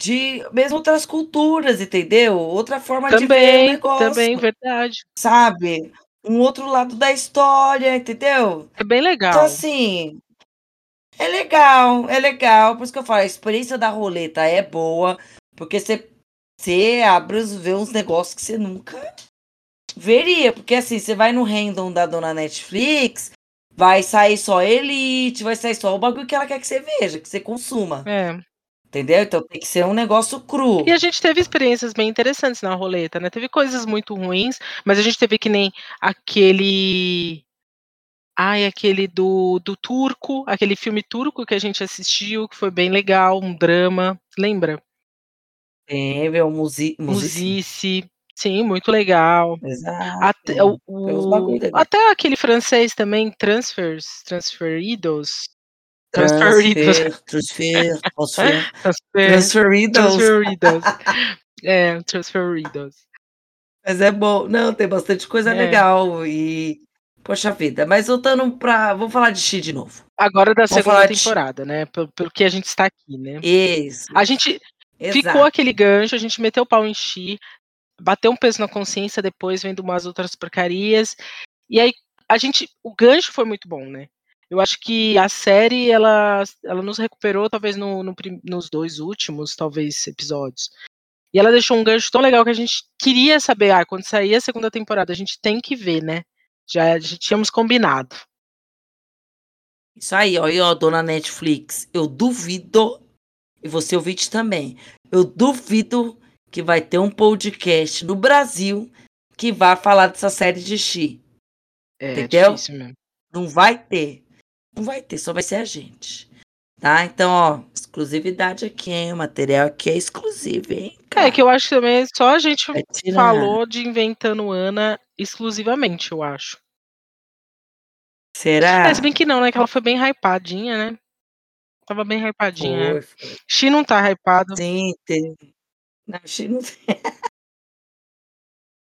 de mesmo outras culturas, entendeu? Outra forma também, de ver o negócio. Também, verdade. Sabe? Um outro lado da história, entendeu? É bem legal. Então, assim, é legal, é legal. Por isso que eu falo, a experiência da roleta é boa, porque você, você abre, vê uns negócios que você nunca veria. Porque assim, você vai no random da dona Netflix, vai sair só Elite, vai sair só o bagulho que ela quer que você veja, que você consuma. É. Entendeu? Então tem que ser um negócio cru. E a gente teve experiências bem interessantes na roleta, né? Teve coisas muito ruins, mas a gente teve que nem aquele. Ai, aquele do, do turco, aquele filme turco que a gente assistiu, que foi bem legal, um drama. Lembra? Teve, o Musi Musice. Sim, muito legal. Exato. Até, o, o, até aquele francês também, Transfers, Transferidos. Transferidos. Transfer, transfer, transfer. Transferidos. é, transferidos. Mas é bom. Não, tem bastante coisa é. legal e... Poxa vida, mas voltando pra... Vamos falar de Xi de novo. Agora da Vamos segunda temporada, de... né? Pelo, pelo que a gente está aqui, né? Isso. A gente... Exato. Ficou aquele gancho, a gente meteu o pau em Xi, bateu um peso na consciência depois, vendo umas outras porcarias. E aí, a gente. O gancho foi muito bom, né? Eu acho que a série ela, ela nos recuperou, talvez no, no, nos dois últimos, talvez, episódios. E ela deixou um gancho tão legal que a gente queria saber, ah, quando sair a segunda temporada, a gente tem que ver, né? Já, já tínhamos combinado. Isso aí, ó, e ó, dona Netflix, eu duvido, e você ouvinte também, eu duvido que vai ter um podcast no Brasil que vai falar dessa série de Xi. É, entendeu? Não vai ter. Não vai ter, só vai ser a gente. Tá? Então, ó, exclusividade aqui, hein? O material aqui é exclusivo, hein? Cara? É que eu acho que também só a gente falou de Inventando Ana exclusivamente, eu acho. Será? É, se bem que não, né? Que ela foi bem hypadinha, né? Tava bem hypadinha. Foi, foi. Xi não tá hypado. Sim, teve. Na China.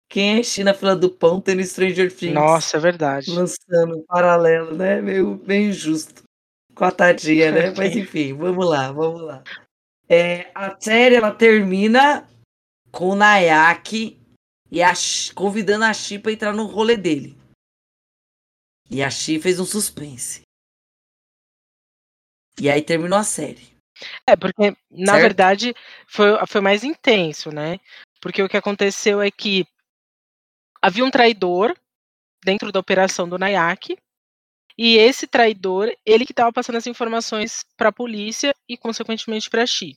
Quem é China fila do pão tendo Stranger Things? Nossa, é verdade. Lançando um paralelo, né? Meio bem injusto. Com a tadinha, né? Mas enfim, vamos lá, vamos lá. É, a série ela termina com o Nayaki e a, convidando a Chi pra entrar no rolê dele. E a Chi fez um suspense. E aí terminou a série. É, porque, na certo? verdade, foi, foi mais intenso, né? Porque o que aconteceu é que havia um traidor dentro da operação do Nayak, e esse traidor, ele que estava passando as informações para a polícia e, consequentemente, para a Xi.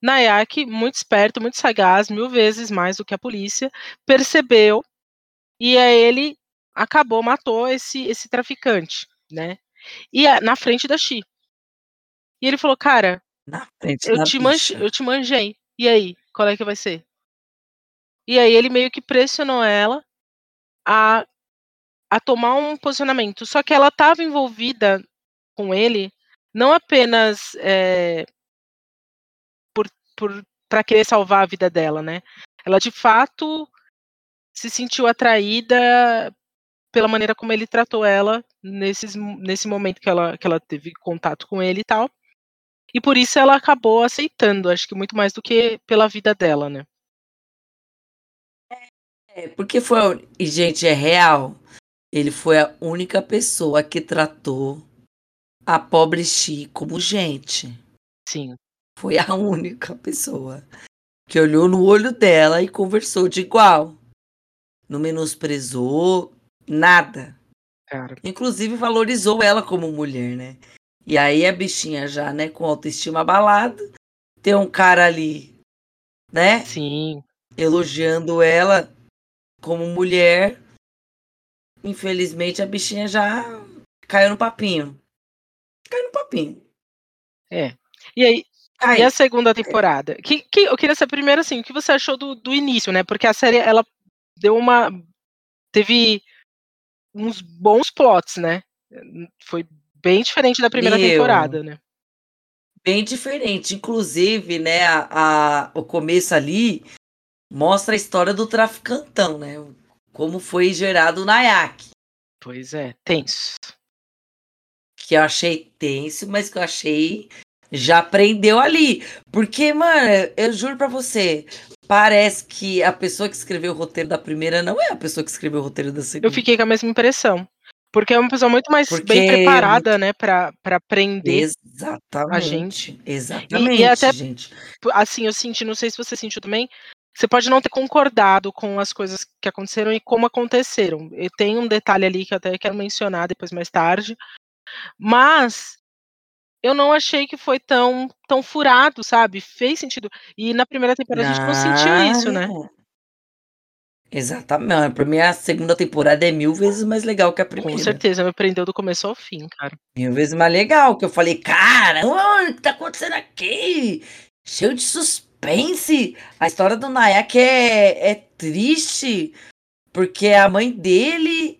Nayak, muito esperto, muito sagaz, mil vezes mais do que a polícia, percebeu e aí ele acabou, matou esse, esse traficante, né? E na frente da Xi. E ele falou, cara, eu, te manche, eu te manjei. E aí, qual é que vai ser? E aí ele meio que pressionou ela a, a tomar um posicionamento. Só que ela estava envolvida com ele não apenas é, por, para querer salvar a vida dela, né? Ela de fato se sentiu atraída pela maneira como ele tratou ela nesses, nesse momento que ela, que ela teve contato com ele e tal. E por isso ela acabou aceitando, acho que muito mais do que pela vida dela, né? É, porque foi. E, gente, é real. Ele foi a única pessoa que tratou a pobre Chi como gente. Sim. Foi a única pessoa que olhou no olho dela e conversou de igual. Não menosprezou nada. Cara. Inclusive valorizou ela como mulher, né? E aí a bichinha já, né, com autoestima abalada, tem um cara ali, né? Sim. Elogiando ela como mulher. Infelizmente a bichinha já caiu no papinho. Caiu no papinho. É. E aí, e a segunda temporada? Que, que, eu queria saber primeiro assim, o que você achou do, do início, né? Porque a série ela deu uma teve uns bons plots, né? Foi bem diferente da primeira Meu, temporada, né? Bem diferente. Inclusive, né, a, a, o começo ali mostra a história do traficantão, né? como foi gerado o Nayak. Pois é, tenso. Que eu achei tenso, mas que eu achei já aprendeu ali. Porque, mano, eu juro pra você, parece que a pessoa que escreveu o roteiro da primeira não é a pessoa que escreveu o roteiro da segunda. Eu fiquei com a mesma impressão. Porque é uma pessoa muito mais Porque... bem preparada, né, pra, pra aprender Exatamente. a gente. Exatamente, e, e até, gente. Assim, eu senti, não sei se você sentiu também, você pode não ter concordado com as coisas que aconteceram e como aconteceram. E tem um detalhe ali que eu até quero mencionar depois mais tarde. Mas eu não achei que foi tão, tão furado, sabe? Fez sentido. E na primeira temporada a gente não sentiu isso, né? Exatamente. Pra mim, a segunda temporada é mil vezes mais legal que a primeira. Com certeza, me prendeu do começo ao fim, cara. Mil vezes mais legal, que eu falei, cara, o que tá acontecendo aqui? Cheio de suspense. A história do Nayak é, é triste, porque a mãe dele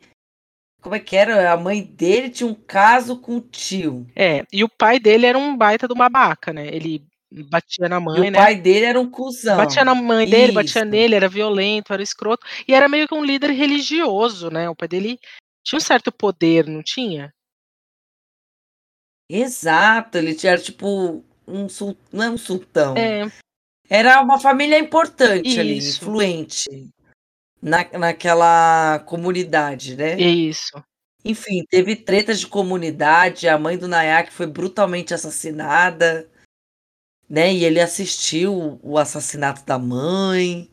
como é que era? A mãe dele tinha um caso com o tio. É, e o pai dele era um baita uma babaca, né? Ele batia na mãe, e né? O pai dele era um cuzão. Batia na mãe Isso. dele, batia nele, era violento, era escroto. E era meio que um líder religioso, né? O pai dele tinha um certo poder, não tinha? Exato, ele tinha tipo um sul... não é um sultão. É. Era uma família importante Isso. ali, influente na, naquela comunidade, né? Isso. Enfim, teve tretas de comunidade, a mãe do Nayak foi brutalmente assassinada, né? E ele assistiu o assassinato da mãe.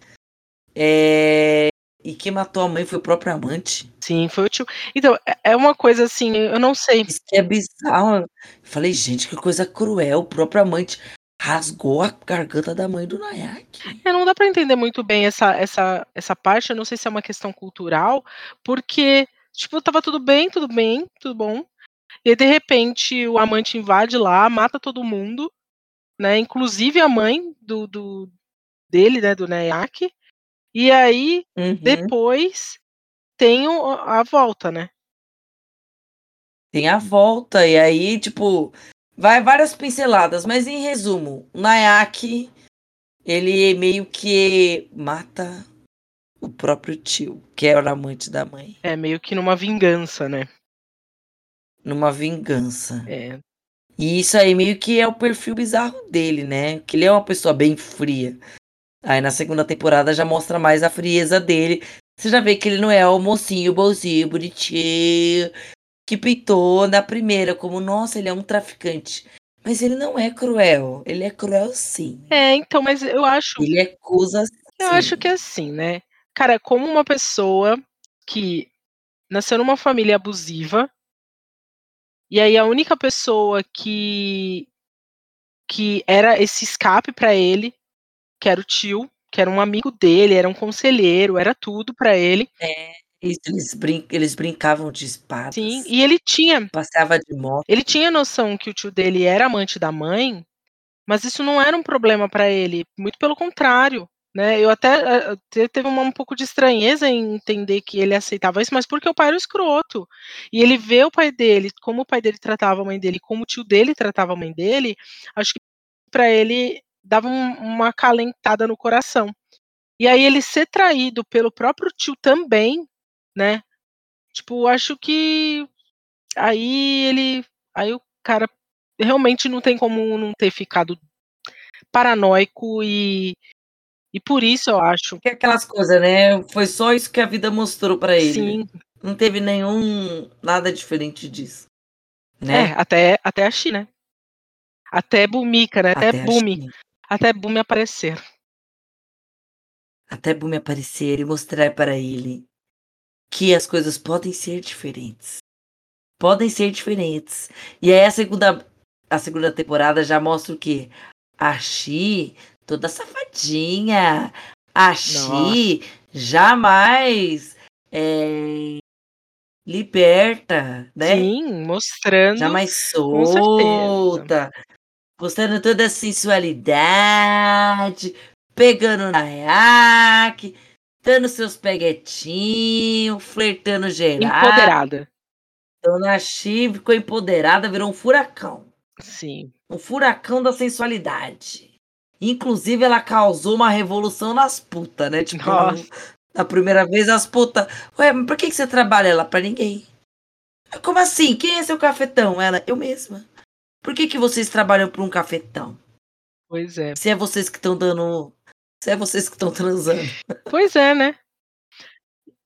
É... E quem matou a mãe foi o próprio amante. Sim, foi o tio. Então, é, é uma coisa assim, eu não sei. Isso que é bizarro. Eu falei, gente, que coisa cruel. O próprio amante rasgou a garganta da mãe do Nayak. É, não dá para entender muito bem essa, essa, essa parte, eu não sei se é uma questão cultural, porque, tipo, tava tudo bem, tudo bem, tudo bom. E de repente o amante invade lá, mata todo mundo, né? Inclusive a mãe do, do dele, né, do Nayak. E aí, uhum. depois, tem a volta, né? Tem a volta, e aí, tipo, Vai várias pinceladas, mas em resumo, o Nayak, ele meio que mata o próprio tio, que era o amante da mãe. É, meio que numa vingança, né? Numa vingança. É. E isso aí meio que é o perfil bizarro dele, né? Que ele é uma pessoa bem fria. Aí na segunda temporada já mostra mais a frieza dele. Você já vê que ele não é o mocinho, bonzinho, bonitinho, que peitou na primeira como, nossa, ele é um traficante. Mas ele não é cruel. Ele é cruel sim. É, então, mas eu acho. Ele acusa sim. Eu acho que é assim, né? Cara, como uma pessoa que nasceu numa família abusiva, e aí a única pessoa que que era esse escape para ele, que era o tio, que era um amigo dele, era um conselheiro, era tudo para ele. É. Eles, brin eles brincavam de espadas. Sim, e ele tinha. Passava de moto. Ele tinha noção que o tio dele era amante da mãe, mas isso não era um problema para ele. Muito pelo contrário. Né, eu até teve uma, um pouco de estranheza em entender que ele aceitava isso, mas porque o pai era escroto. E ele vê o pai dele, como o pai dele tratava a mãe dele, como o tio dele tratava a mãe dele, acho que para ele dava um, uma calentada no coração. E aí ele ser traído pelo próprio tio também, né? Tipo, acho que aí ele. Aí o cara realmente não tem como não ter ficado paranoico e. E por isso eu acho. Que aquelas coisas, né? Foi só isso que a vida mostrou para ele. Sim. Não teve nenhum. nada diferente disso. Né? É, até, até a China. Até Bumika, né? Até, até Bumi. Até Bumi aparecer. Até Bumi aparecer e mostrar para ele que as coisas podem ser diferentes. Podem ser diferentes. E aí a segunda, a segunda temporada já mostra o quê? A Xi, toda safadinha. A Xi jamais é, liberta, né? Sim, mostrando. Jamais solta. Mostrando toda a sensualidade, pegando na reac, dando seus peguetinhos, flertando geral. Empoderada. Dona Chi ficou empoderada, virou um furacão. Sim. Um furacão da sensualidade. Inclusive, ela causou uma revolução nas putas, né? Tipo, A primeira vez as putas. Ué, mas por que, que você trabalha lá pra ninguém? Como assim? Quem é seu cafetão? Ela, eu mesma. Por que, que vocês trabalham por um cafetão? Pois é. Se é vocês que estão dando. Se é vocês que estão transando. Pois é, né?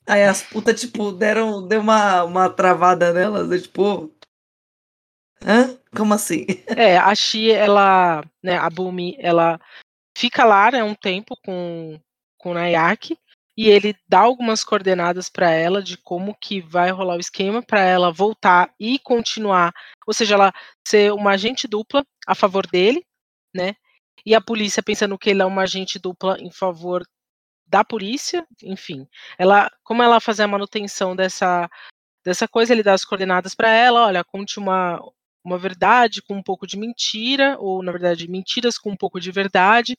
Aí as putas, tipo, deram. Deu uma, uma travada nelas, né? tipo. Hã? Como assim? É, a Xi, ela, né, a Bumi, ela fica lá, né, um tempo com, com o Nayaki, e ele dá algumas coordenadas para ela de como que vai rolar o esquema para ela voltar e continuar, ou seja, ela ser uma agente dupla a favor dele, né? E a polícia pensando que ele é uma agente dupla em favor da polícia, enfim. Ela, como ela fazer a manutenção dessa dessa coisa, ele dá as coordenadas para ela, olha, conte uma uma verdade com um pouco de mentira, ou na verdade, mentiras com um pouco de verdade,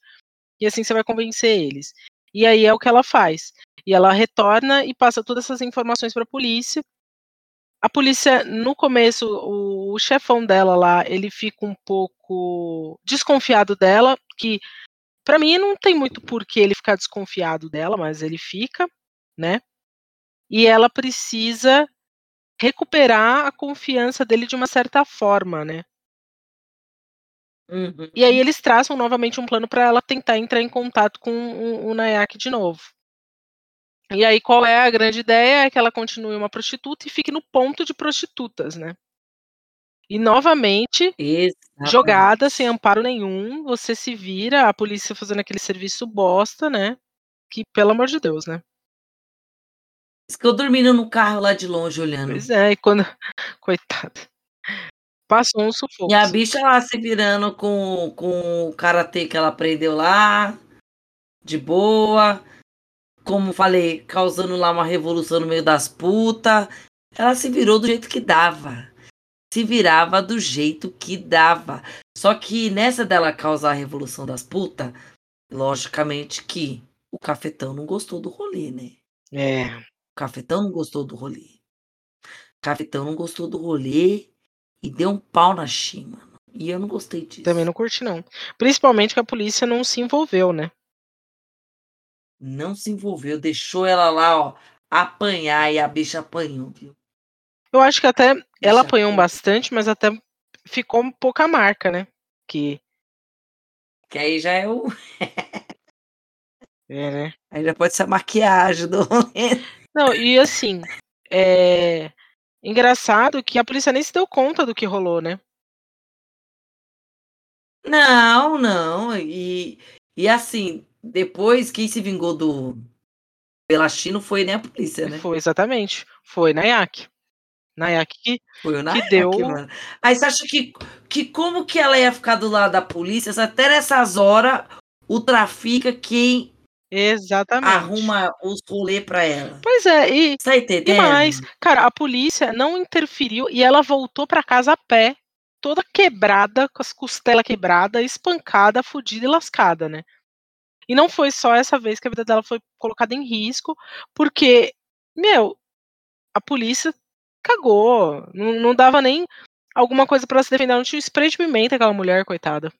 e assim você vai convencer eles. E aí é o que ela faz. E ela retorna e passa todas essas informações para a polícia. A polícia, no começo, o, o chefão dela lá, ele fica um pouco desconfiado dela, que para mim não tem muito porquê ele ficar desconfiado dela, mas ele fica, né? E ela precisa recuperar a confiança dele de uma certa forma, né? Uhum. E aí eles traçam novamente um plano para ela tentar entrar em contato com o, o Nayak de novo. E aí qual é a grande ideia? É que ela continue uma prostituta e fique no ponto de prostitutas, né? E novamente, Exatamente. jogada sem amparo nenhum, você se vira, a polícia fazendo aquele serviço bosta, né? Que, pelo amor de Deus, né? Ficou dormindo no carro lá de longe olhando. Pois é, e quando. Coitado. Passou um sufoco. E a bicha lá se virando com, com o karatê que ela aprendeu lá, de boa. Como falei, causando lá uma revolução no meio das putas. Ela se virou do jeito que dava. Se virava do jeito que dava. Só que nessa dela causar a revolução das putas, logicamente que o cafetão não gostou do rolê, né? É. O cafetão não gostou do rolê. O cafetão não gostou do rolê e deu um pau na mano. E eu não gostei disso. Também não curti, não. Principalmente que a polícia não se envolveu, né? Não se envolveu, deixou ela lá, ó, apanhar e a bicha apanhou, viu? Eu acho que até ela apanhou bastante, mas até ficou um pouca marca, né? Que. Que aí já é o. É, né? Aí já pode ser a maquiagem do rolê. Não, e assim, é engraçado que a polícia nem se deu conta do que rolou, né? Não, não. E, e assim, depois quem se vingou do Belachino foi nem a polícia, né? Foi exatamente. Foi Nayak. Nayak que, Foi o que Nayak, deu. mano. Aí você acha que, que como que ela ia ficar do lado da polícia até nessas horas o trafica quem Exatamente. arruma os rolê pra ela? Pois é, e, Tá e mais, cara, a polícia não interferiu e ela voltou pra casa a pé, toda quebrada, com as costelas quebradas, espancada, fudida e lascada, né? E não foi só essa vez que a vida dela foi colocada em risco, porque, meu, a polícia cagou, não, não dava nem alguma coisa pra ela se defender, não tinha um spray de pimenta aquela mulher, coitada.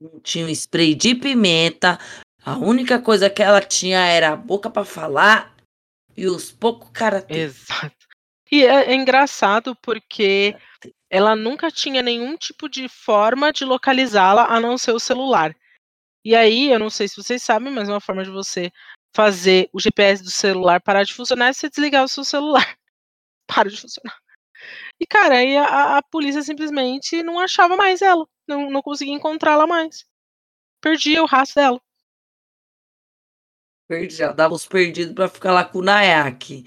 Não tinha um spray de pimenta. A única coisa que ela tinha era a boca pra falar e os poucos karatê. Exato. E é, é engraçado porque ela nunca tinha nenhum tipo de forma de localizá-la a não ser o celular. E aí, eu não sei se vocês sabem, mas uma forma de você fazer o GPS do celular parar de funcionar é você desligar o seu celular. Para de funcionar. E, cara, aí a, a polícia simplesmente não achava mais ela. Não, não conseguia encontrá-la mais. Perdia o rastro dela. Perdi, já dava os perdidos pra ficar lá com o Nayak.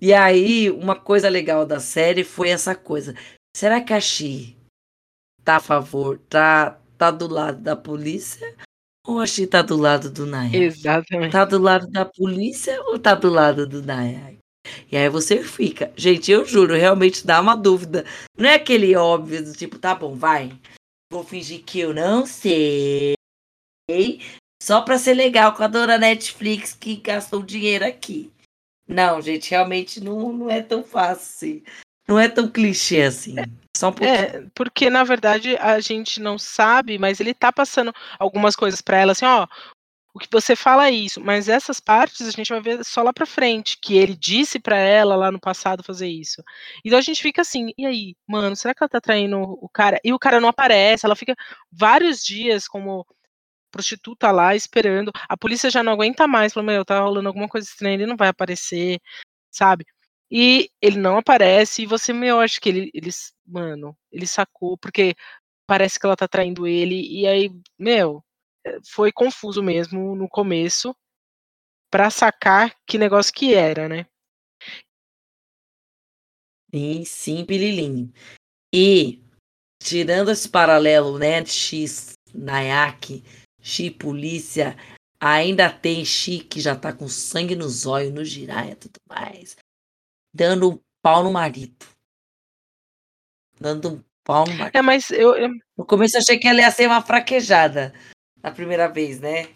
E aí, uma coisa legal da série foi essa coisa. Será que a Xi tá a favor, tá, tá do lado da polícia? Ou a Xi tá do lado do Nayak? Exatamente. Tá do lado da polícia ou tá do lado do Nayak? E aí você fica. Gente, eu juro, realmente dá uma dúvida. Não é aquele óbvio do tipo, tá bom, vai. Vou fingir que eu não sei. Só pra ser legal com a dona Netflix que gastou dinheiro aqui. Não, gente, realmente não, não é tão fácil assim. Não é tão clichê assim. Só um pouquinho. É, porque na verdade a gente não sabe, mas ele tá passando algumas coisas pra ela assim, ó. O que você fala é isso, mas essas partes a gente vai ver só lá para frente, que ele disse para ela lá no passado fazer isso. Então a gente fica assim, e aí, mano, será que ela tá traindo o cara? E o cara não aparece, ela fica vários dias como prostituta lá esperando. A polícia já não aguenta mais, falou, meu, tá rolando alguma coisa estranha, ele não vai aparecer, sabe? E ele não aparece, e você, meu, acho que ele, ele, mano, ele sacou, porque parece que ela tá traindo ele, e aí, meu, foi confuso mesmo no começo, para sacar que negócio que era, né? Sim, sim, Pililim. E, tirando esse paralelo, né, X, Nayak, X polícia, ainda tem X que já tá com sangue nos olhos, no giraia e tudo mais dando pau no marido. Dando pau no marido. É, mas eu, eu... No começo eu achei que ela ia ser uma fraquejada na primeira vez, né?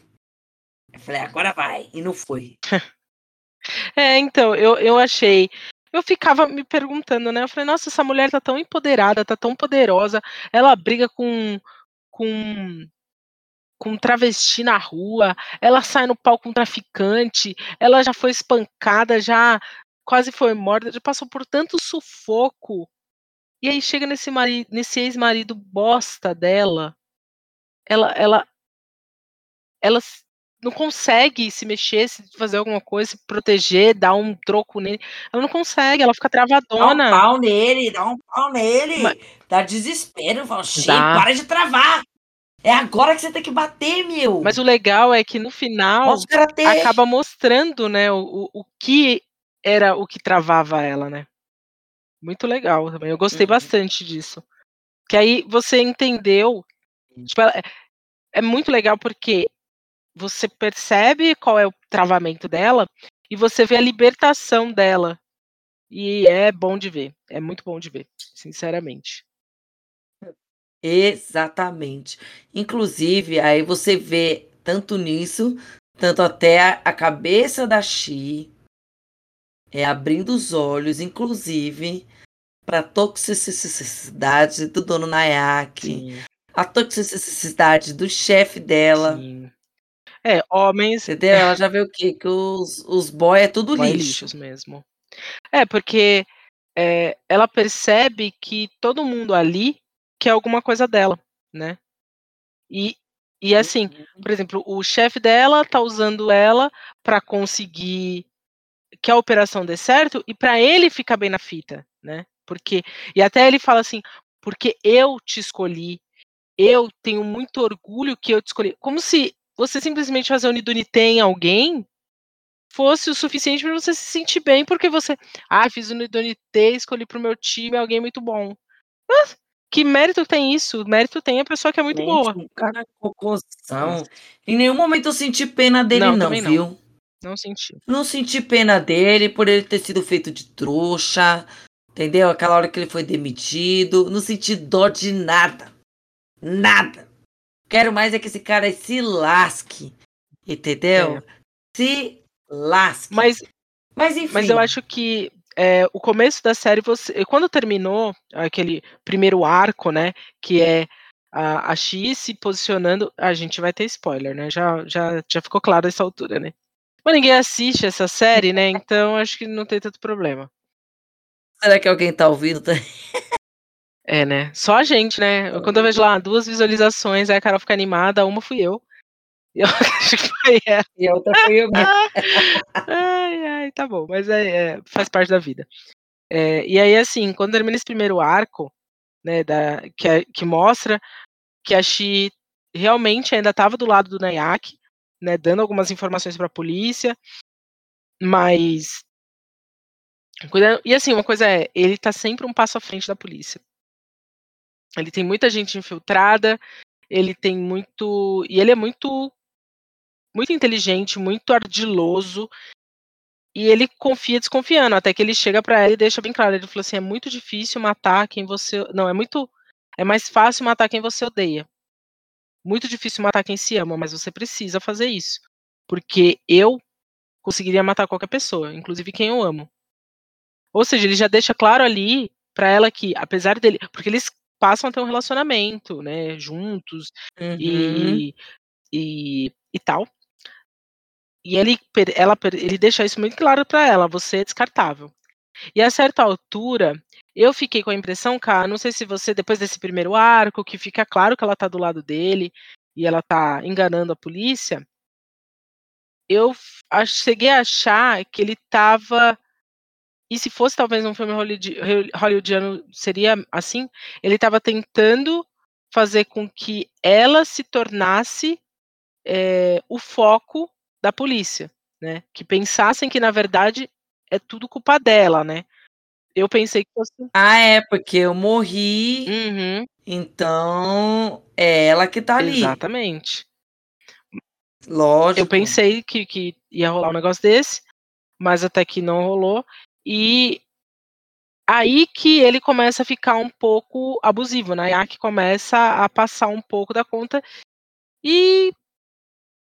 Eu falei, agora vai. E não foi. é, então, eu, eu achei. Eu ficava me perguntando, né? Eu falei, nossa, essa mulher tá tão empoderada, tá tão poderosa. Ela briga com. com com travesti na rua, ela sai no palco com traficante, ela já foi espancada, já quase foi morta, já passou por tanto sufoco. E aí chega nesse nesse ex-marido bosta dela. Ela ela ela não consegue se mexer, se fazer alguma coisa, se proteger, dar um troco nele. Ela não consegue, ela fica travadona. Dá um pau nele, dá um pau nele. Mas... Dá desespero, fala, para de travar. É agora que você tem que bater, meu. Mas o legal é que no final acaba mostrando, né, o, o que era o que travava ela, né? Muito legal também. Eu gostei uhum. bastante disso. Que aí você entendeu. Tipo, é, é muito legal porque você percebe qual é o travamento dela e você vê a libertação dela. E é bom de ver. É muito bom de ver, sinceramente. Exatamente. Inclusive, aí você vê tanto nisso, tanto até a, cabeça da Xi, é abrindo os olhos, inclusive, para a toxicidade do dono Nayak, a toxicidade do chefe dela. Sim. É, homens. Entendeu? Ela já vê o quê? Que os, os boy é tudo boy lixo. lixos mesmo. É, porque é, ela percebe que todo mundo ali quer alguma coisa dela, né? E, e assim, por exemplo, o chefe dela tá usando ela para conseguir que a operação dê certo e para ele ficar bem na fita, né? Porque e até ele fala assim, porque eu te escolhi, eu tenho muito orgulho que eu te escolhi. Como se você simplesmente fazer unidunité em alguém fosse o suficiente para você se sentir bem, porque você, ah, fiz unidunité, escolhi pro meu time alguém muito bom. Ah, que mérito tem isso? Mérito tem a pessoa que é muito Gente, boa. Um cara cocôzão. Em nenhum momento eu senti pena dele, não, não viu? Não. Não senti. Não senti pena dele por ele ter sido feito de trouxa. Entendeu? Aquela hora que ele foi demitido. Não senti dó de nada. Nada. Quero mais é que esse cara se lasque. Entendeu? É. Se lasque. Mas, mas enfim. Mas eu acho que é, o começo da série, você, quando terminou aquele primeiro arco, né? Que é a, a X se posicionando. A gente vai ter spoiler, né? Já, já, já ficou claro essa altura, né? Mas ninguém assiste essa série, né? Então acho que não tem tanto problema. Será que alguém tá ouvindo? É, né? Só a gente, né? Quando eu vejo lá duas visualizações, aí a Carol fica animada, uma fui eu. E eu acho que foi ela. E a outra fui eu ai, ai, tá bom, mas é, é faz parte da vida. É, e aí, assim, quando termina esse primeiro arco, né, da, que, que mostra que a Xi realmente ainda estava do lado do Nayak, né, dando algumas informações para a polícia, mas e assim, uma coisa é, ele está sempre um passo à frente da polícia. Ele tem muita gente infiltrada, ele tem muito e ele é muito muito inteligente, muito ardiloso. E ele confia desconfiando, até que ele chega para ela e deixa bem claro, ele falou assim: "É muito difícil matar quem você, não, é muito é mais fácil matar quem você odeia muito difícil matar quem se ama, mas você precisa fazer isso. Porque eu conseguiria matar qualquer pessoa, inclusive quem eu amo. Ou seja, ele já deixa claro ali para ela que, apesar dele. Porque eles passam a ter um relacionamento, né, juntos uhum. e, e, e tal. e ele, ela, ele deixa isso muito claro para ela: você é descartável. E a certa altura, eu fiquei com a impressão, cara, não sei se você, depois desse primeiro arco, que fica claro que ela tá do lado dele e ela tá enganando a polícia, eu cheguei a achar que ele tava. E se fosse talvez um filme hollywoodiano, seria assim? Ele estava tentando fazer com que ela se tornasse é, o foco da polícia, né? Que pensassem que na verdade é tudo culpa dela, né? Eu pensei que fosse. Ah, é, porque eu morri. Uhum. Então é ela que tá ali. Exatamente. Lógico. Eu pensei que, que ia rolar um negócio desse, mas até que não rolou. E aí que ele começa a ficar um pouco abusivo, né? Aí que começa a passar um pouco da conta e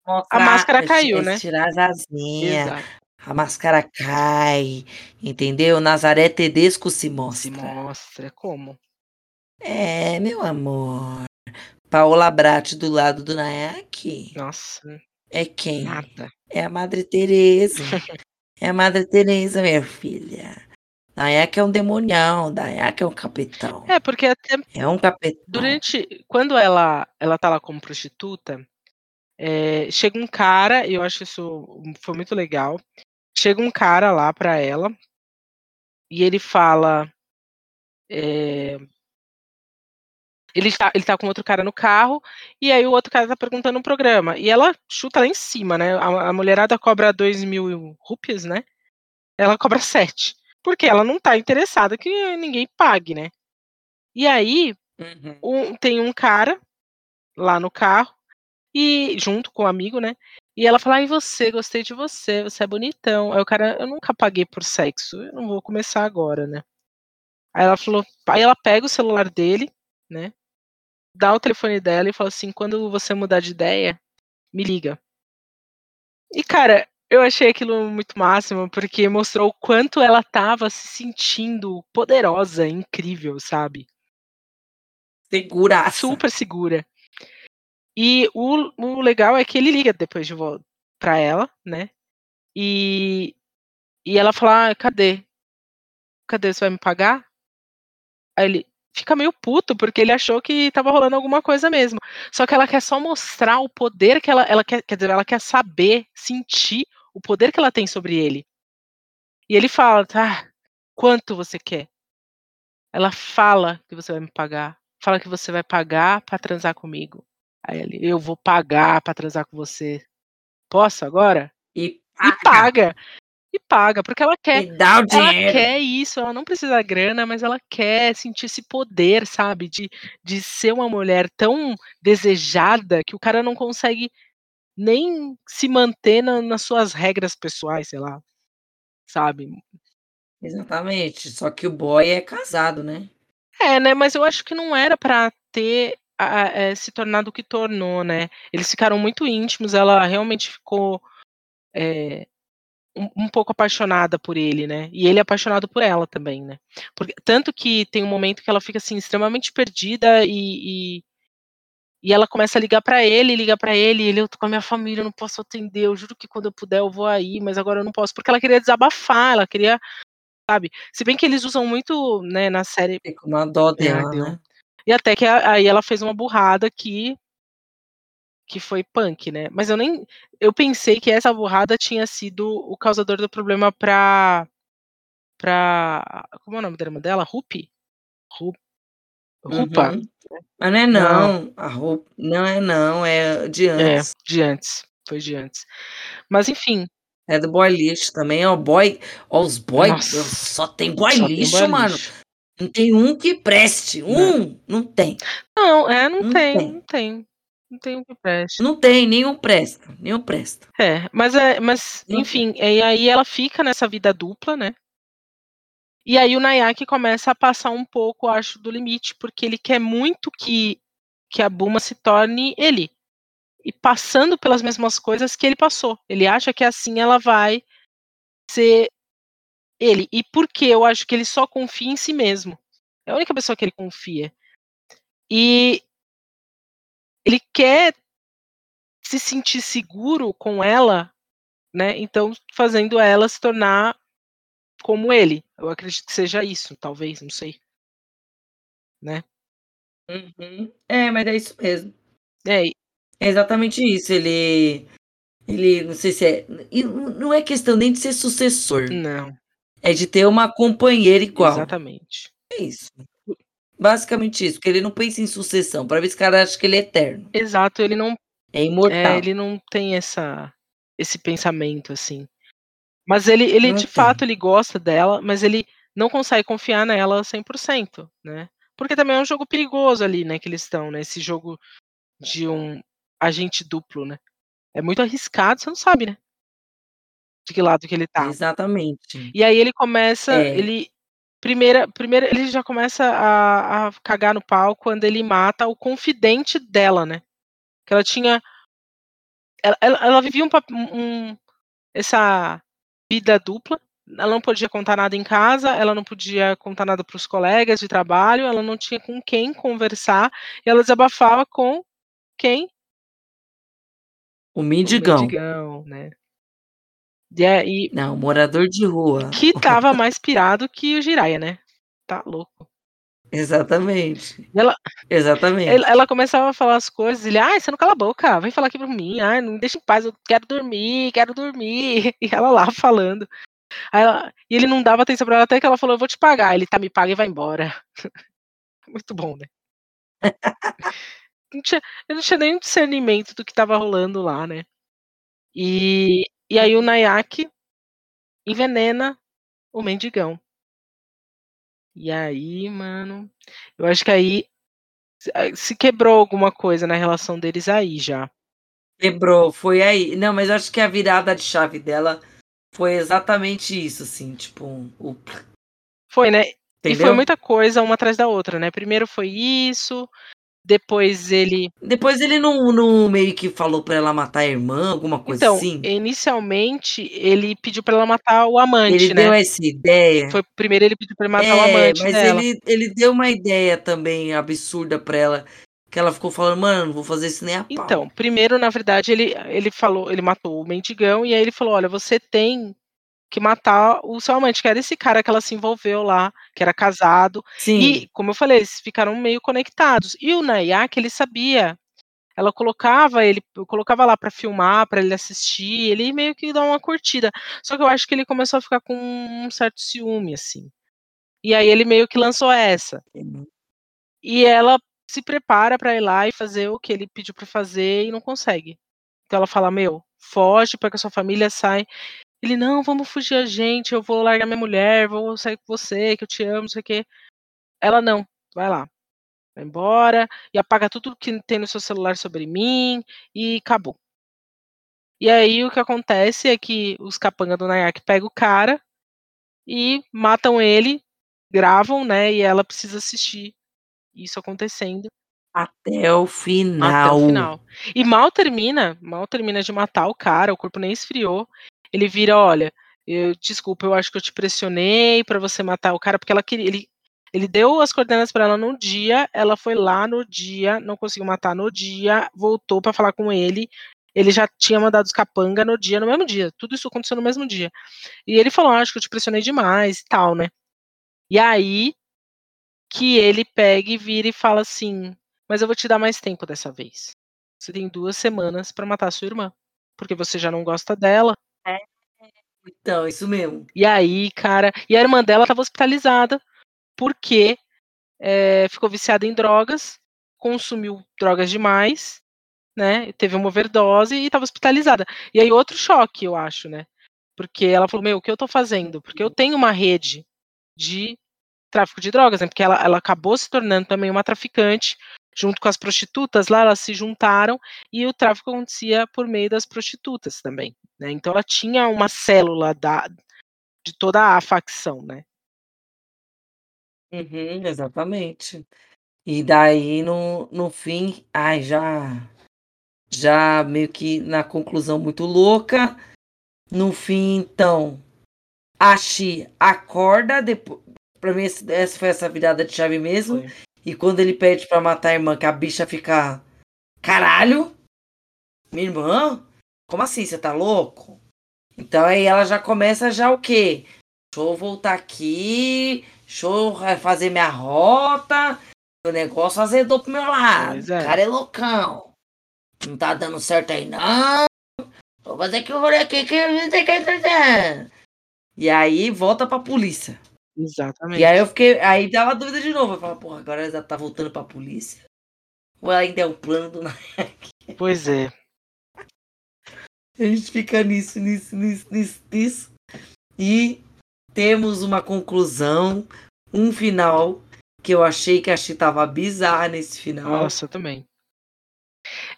Mostrar, a máscara caiu, né? Tirar as asinhas. A máscara cai, entendeu? Nazaré Tedesco se mostra. Se mostra, como? É, meu amor. Paola Brat do lado do Nayak. Nossa. É quem? Nada. É a Madre Teresa. é a Madre Teresa, minha filha. Nayak é um demonião, Nayak é um capitão. É, porque até. É um capitão. Durante. Quando ela, ela tá lá como prostituta, é, chega um cara, e eu acho isso foi muito legal. Chega um cara lá pra ela, e ele fala. É, ele tá, ele tá com outro cara no carro, e aí o outro cara tá perguntando um programa. E ela chuta lá em cima, né? A, a mulherada cobra 2 mil rupias, né? Ela cobra 7. Porque ela não tá interessada que ninguém pague, né? E aí, uhum. um, tem um cara lá no carro, e junto com o um amigo, né? E ela fala, ai, você, gostei de você, você é bonitão. Aí o cara, eu nunca paguei por sexo, eu não vou começar agora, né? Aí ela falou, aí ela pega o celular dele, né? dá o telefone dela e fala assim: quando você mudar de ideia, me liga. E, cara, eu achei aquilo muito máximo, porque mostrou o quanto ela tava se sentindo poderosa, incrível, sabe? Segura. Super segura. E o, o legal é que ele liga depois de volta pra ela, né? E, e ela fala: ah, cadê? Cadê? Você vai me pagar? Aí ele, fica meio puto, porque ele achou que tava rolando alguma coisa mesmo. Só que ela quer só mostrar o poder que ela, ela quer, quer dizer, ela quer saber, sentir o poder que ela tem sobre ele. E ele fala, tá, quanto você quer? Ela fala que você vai me pagar. Fala que você vai pagar para transar comigo. Aí ele, eu vou pagar para transar com você. Posso agora? E paga. E paga e paga, porque ela quer. E dá o dinheiro. Ela quer isso, ela não precisa da grana, mas ela quer sentir esse poder, sabe? De, de ser uma mulher tão desejada que o cara não consegue nem se manter na, nas suas regras pessoais, sei lá. Sabe? Exatamente. Só que o boy é casado, né? É, né? Mas eu acho que não era para ter a, a, é, se tornado o que tornou, né? Eles ficaram muito íntimos, ela realmente ficou. É, um, um, pouco apaixonada por ele, né? E ele é apaixonado por ela também, né? Porque, tanto que tem um momento que ela fica assim extremamente perdida e, e, e ela começa a ligar para ele, liga para ele, e ele eu tô com a minha família, eu não posso atender, eu juro que quando eu puder eu vou aí, mas agora eu não posso, porque ela queria desabafar, ela queria, sabe? Se bem que eles usam muito, né, na série. Fica uma dó dela, né? E até que aí ela fez uma burrada que que foi punk, né? Mas eu nem. Eu pensei que essa burrada tinha sido o causador do problema pra. pra. Como é o nome da irmã dela? Rupi? Rup, Rupa. Uhum. Mas não é não. não. A Rup, não é não, é de é, antes. É, de antes. Foi de antes. Mas enfim. É do boy lixo também, ó. Boy. Ó, os boy. Nossa. Só tem boy só lixo, tem boy mano. Lixo. Não tem um que preste. Um, não, não tem. Não, é, não, não tem, tem, não tem. Não tem um que preste. Não tem, nenhum presta. Nenhum presta. É, mas, é, mas enfim, e aí ela fica nessa vida dupla, né? E aí o Nayak começa a passar um pouco, acho, do limite, porque ele quer muito que, que a Buma se torne ele. E passando pelas mesmas coisas que ele passou. Ele acha que assim ela vai ser ele. E por que eu acho que ele só confia em si mesmo. É a única pessoa que ele confia. E ele quer se sentir seguro com ela né? Então, fazendo ela se tornar como ele. Eu acredito que seja isso, talvez, não sei. Né? Uhum. É, mas é isso mesmo. É, é exatamente isso. Ele. Ele, não sei se é. Não é questão nem de ser sucessor. Não. É de ter uma companheira igual. Exatamente. É isso. Basicamente isso, porque ele não pensa em sucessão, para ver se o cara acha que ele é eterno. Exato, ele não. É imortal. É, ele não tem essa, esse pensamento, assim. Mas ele, ele de tem. fato, ele gosta dela, mas ele não consegue confiar nela 100%, né? Porque também é um jogo perigoso ali, né, que eles estão, né? Esse jogo de um agente duplo, né? É muito arriscado, você não sabe, né? De que lado que ele tá. Exatamente. E aí ele começa, é. ele primeira, primeira ele já começa a, a cagar no pau quando ele mata o confidente dela, né? Que ela tinha ela, ela, ela vivia um, um, essa vida dupla. Ela não podia contar nada em casa, ela não podia contar nada para os colegas de trabalho, ela não tinha com quem conversar, e ela desabafava com quem? O mendigão. O mendigão, né? E, e, não, morador de rua. Que tava mais pirado que o Jiraya, né? Tá louco. Exatamente. Ela, Exatamente. Ela, ela, começava a falar as coisas, ele, ai, você não cala a boca, vem falar aqui pra mim, ai, não me deixa em paz, eu quero dormir, quero dormir. E ela lá falando. Ela, e ele não dava atenção pra ela, até que ela falou, eu vou te pagar. Ele, tá, me paga e vai embora. Muito bom, né? não tinha, eu não tinha nenhum discernimento do que tava rolando lá, né? E, e aí o Nayak envenena o mendigão. E aí, mano, eu acho que aí se quebrou alguma coisa na relação deles aí já. Quebrou, foi aí. Não, mas eu acho que a virada de chave dela foi exatamente isso, assim, tipo, o... Foi, né? Entendeu? E foi muita coisa uma atrás da outra, né? Primeiro foi isso, depois ele. Depois ele não, não meio que falou para ela matar a irmã, alguma coisa então, assim? Inicialmente, ele pediu para ela matar o amante, ele né? Ele deu essa ideia. Foi, primeiro ele pediu pra ele matar é, o amante. Mas dela. Ele, ele deu uma ideia também absurda pra ela. Que ela ficou falando, mano, não vou fazer isso nem a pau. Então, primeiro, na verdade, ele, ele falou, ele matou o mendigão, e aí ele falou: olha, você tem que matar o seu amante, que era esse cara que ela se envolveu lá, que era casado. Sim. E, como eu falei, eles ficaram meio conectados. E o Nayak, ele sabia. Ela colocava ele, colocava lá para filmar, para ele assistir, ele meio que dá uma curtida. Só que eu acho que ele começou a ficar com um certo ciúme, assim. E aí ele meio que lançou essa. E ela se prepara para ir lá e fazer o que ele pediu para fazer e não consegue. Então ela fala: Meu, foge para que a sua família saia. Ele, não, vamos fugir a gente, eu vou largar minha mulher, vou sair com você, que eu te amo, não sei o quê. Ela, não, vai lá. Vai embora e apaga tudo que tem no seu celular sobre mim e acabou. E aí o que acontece é que os capanga do Nayak pegam o cara e matam ele, gravam, né? E ela precisa assistir isso acontecendo. Até o final. Até o final. E mal termina, mal termina de matar o cara, o corpo nem esfriou ele vira, olha, eu, desculpa, eu acho que eu te pressionei para você matar o cara, porque ela queria, ele, ele deu as coordenadas para ela no dia, ela foi lá no dia, não conseguiu matar no dia, voltou para falar com ele, ele já tinha mandado os capanga no dia, no mesmo dia, tudo isso aconteceu no mesmo dia. E ele falou, ah, acho que eu te pressionei demais e tal, né? E aí que ele pega e vira e fala assim, mas eu vou te dar mais tempo dessa vez. Você tem duas semanas para matar sua irmã, porque você já não gosta dela, é. Então, isso mesmo. E aí, cara. E a irmã dela estava hospitalizada porque é, ficou viciada em drogas, consumiu drogas demais, né? Teve uma overdose e estava hospitalizada. E aí, outro choque, eu acho, né? Porque ela falou: Meu, o que eu estou fazendo? Porque eu tenho uma rede de tráfico de drogas, né? Porque ela, ela acabou se tornando também uma traficante junto com as prostitutas, lá elas se juntaram e o tráfico acontecia por meio das prostitutas também. Né? Então ela tinha uma célula da, de toda a facção, né? Uhum, exatamente. E daí no, no fim, ai, já já meio que na conclusão muito louca. No fim, então, a Xi acorda depois. Pra mim, essa foi essa virada de chave mesmo. Foi. E quando ele pede pra matar a irmã, que a bicha fica. Caralho! Minha irmã? Como assim? Você tá louco? Então aí ela já começa já o quê? Deixa eu voltar aqui, deixa eu fazer minha rota. O negócio azedou pro meu lado. É. O cara é loucão. Não tá dando certo aí, não. Vou fazer que eu vou aqui que E aí volta pra polícia. Exatamente. E aí eu fiquei. Aí dava dúvida de novo. Eu falava, porra, agora ela tá voltando pra polícia. Ou ainda é o plano do Nike? Pois é. A gente fica nisso, nisso, nisso, nisso, nisso. E temos uma conclusão, um final que eu achei que a Chi tava bizarra nesse final. Nossa, também.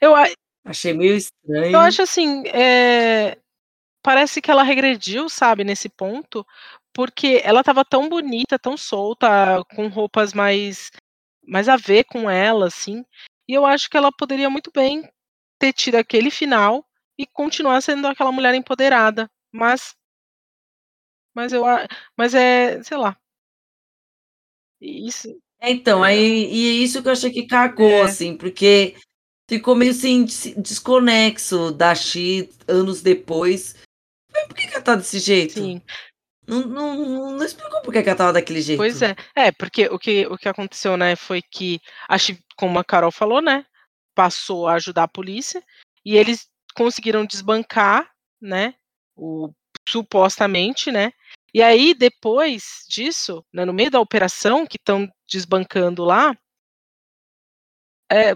Eu achei meio estranho. Eu acho assim, é... parece que ela regrediu, sabe, nesse ponto, porque ela tava tão bonita, tão solta, com roupas mais mais a ver com ela, assim. E eu acho que ela poderia muito bem ter tido aquele final e continuar sendo aquela mulher empoderada, mas mas eu mas é, sei lá. Isso. É, então, aí e é isso que eu achei que cagou é. assim, porque ficou meio assim desconexo da X anos depois. Mas por que, que ela tá desse jeito? Sim. Não, não, não explicou por que, ela tava daquele jeito. Pois é. É, porque o que, o que aconteceu, né, foi que, acho como a Carol falou, né, passou a ajudar a polícia e eles conseguiram desbancar, né, o, supostamente, né, e aí depois disso, né, no meio da operação que estão desbancando lá, é,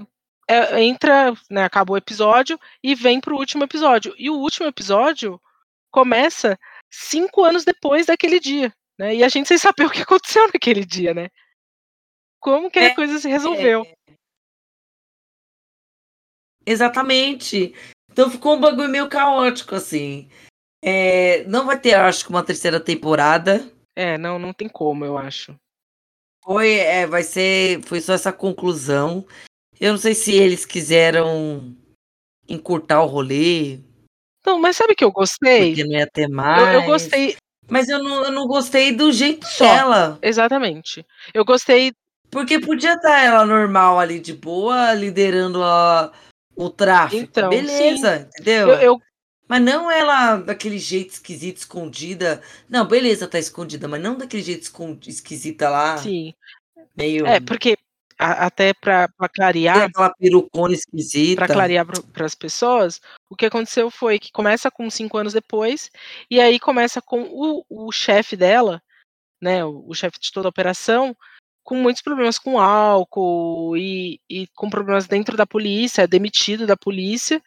é, entra, né, acaba o episódio e vem para o último episódio. E o último episódio começa cinco anos depois daquele dia, né? E a gente sem saber o que aconteceu naquele dia, né? Como que a é, coisa se resolveu. É. Exatamente. Então ficou um bagulho meio caótico, assim. É, não vai ter, acho que, uma terceira temporada. É, não, não tem como, eu acho. Foi, é, vai ser, foi só essa conclusão. Eu não sei se eles quiseram encurtar o rolê. Não, mas sabe que eu gostei? Porque não ia ter mais. Eu, eu gostei. Mas eu não, eu não gostei do jeito só, dela. Exatamente. Eu gostei. Porque podia estar ela normal ali, de boa, liderando a, o tráfico. Então, beleza, sim. entendeu? Eu, eu, Mas não ela daquele jeito esquisito, escondida. Não, beleza, tá escondida, mas não daquele jeito esquisita lá. Sim. Meio. É, porque a, até para clarear. aquela perucona esquisita. Para clarear para as pessoas, o que aconteceu foi que começa com cinco anos depois, e aí começa com o, o chefe dela, né, o, o chefe de toda a operação, com muitos problemas com álcool e, e com problemas dentro da polícia, é demitido da polícia,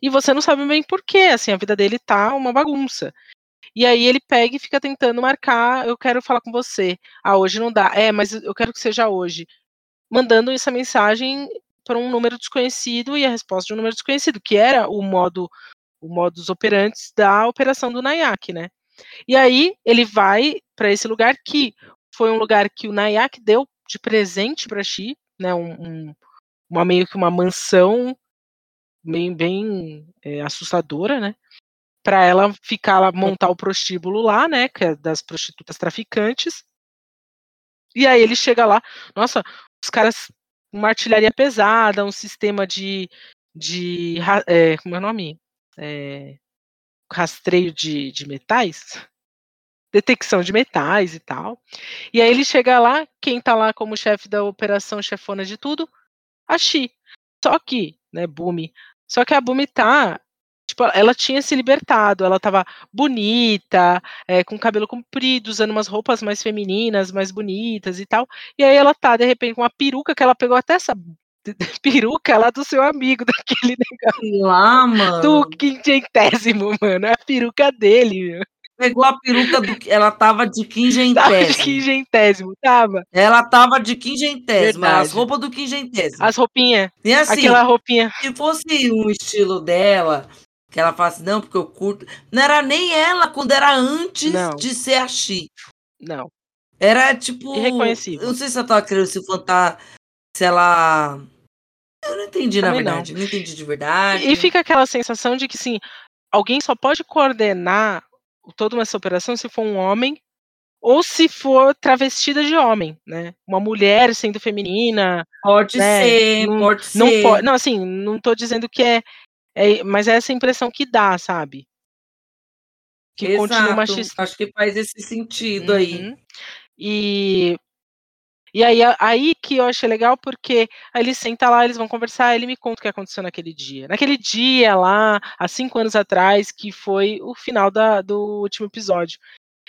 e você não sabe bem porquê, assim, a vida dele tá uma bagunça. E aí ele pega e fica tentando marcar, eu quero falar com você. Ah, hoje não dá. É, mas eu quero que seja hoje mandando essa mensagem para um número desconhecido e a resposta de um número desconhecido, que era o modo o modus operantes da operação do Nayak, né? E aí ele vai para esse lugar que foi um lugar que o Nayak deu de presente para Xi, né? Um, um, uma meio que uma mansão bem, bem é, assustadora, né? Para ela ficar lá, montar o prostíbulo lá, né? Que é das prostitutas traficantes. E aí ele chega lá, nossa, os caras uma artilharia pesada, um sistema de, de é, como é o nome? É, rastreio de, de metais, detecção de metais e tal. E aí ele chega lá, quem tá lá como chefe da operação chefona de tudo? A Xi. Só que, né, Bumi. Só que a Bumi tá Tipo, ela tinha se libertado, ela tava bonita, é, com cabelo comprido, usando umas roupas mais femininas, mais bonitas e tal. E aí ela tá, de repente, com uma peruca que ela pegou até essa peruca lá do seu amigo, daquele negócio. Lá, mano. Do quinquentésimo, mano. É a peruca dele, meu. Pegou a peruca do. Ela tava de quingentésimo. Tava de quingentésimo, tava. Ela tava de quingentésimo. As roupas do quingentésimo. As roupinhas. E assim, aquela roupinha. Se fosse um estilo dela, que ela fala assim, não, porque eu curto. Não era nem ela quando era antes não. de ser a Chi. Não. Era tipo. Irreconhecível. Eu não sei se ela tava querendo se fantar. Se ela. Eu não entendi, Também na verdade. Não. não entendi de verdade. E fica aquela sensação de que, sim, alguém só pode coordenar toda essa operação se for um homem ou se for travestida de homem, né? Uma mulher sendo feminina. Pode né? ser, não, pode não ser. Pode, não, assim, não tô dizendo que é é, mas é essa impressão que dá, sabe? que Exato. continua machista. Acho que faz esse sentido uhum. aí. E e aí, aí que eu achei legal, porque aí ele senta lá, eles vão conversar, ele me conta o que aconteceu naquele dia. Naquele dia lá, há cinco anos atrás, que foi o final da, do último episódio.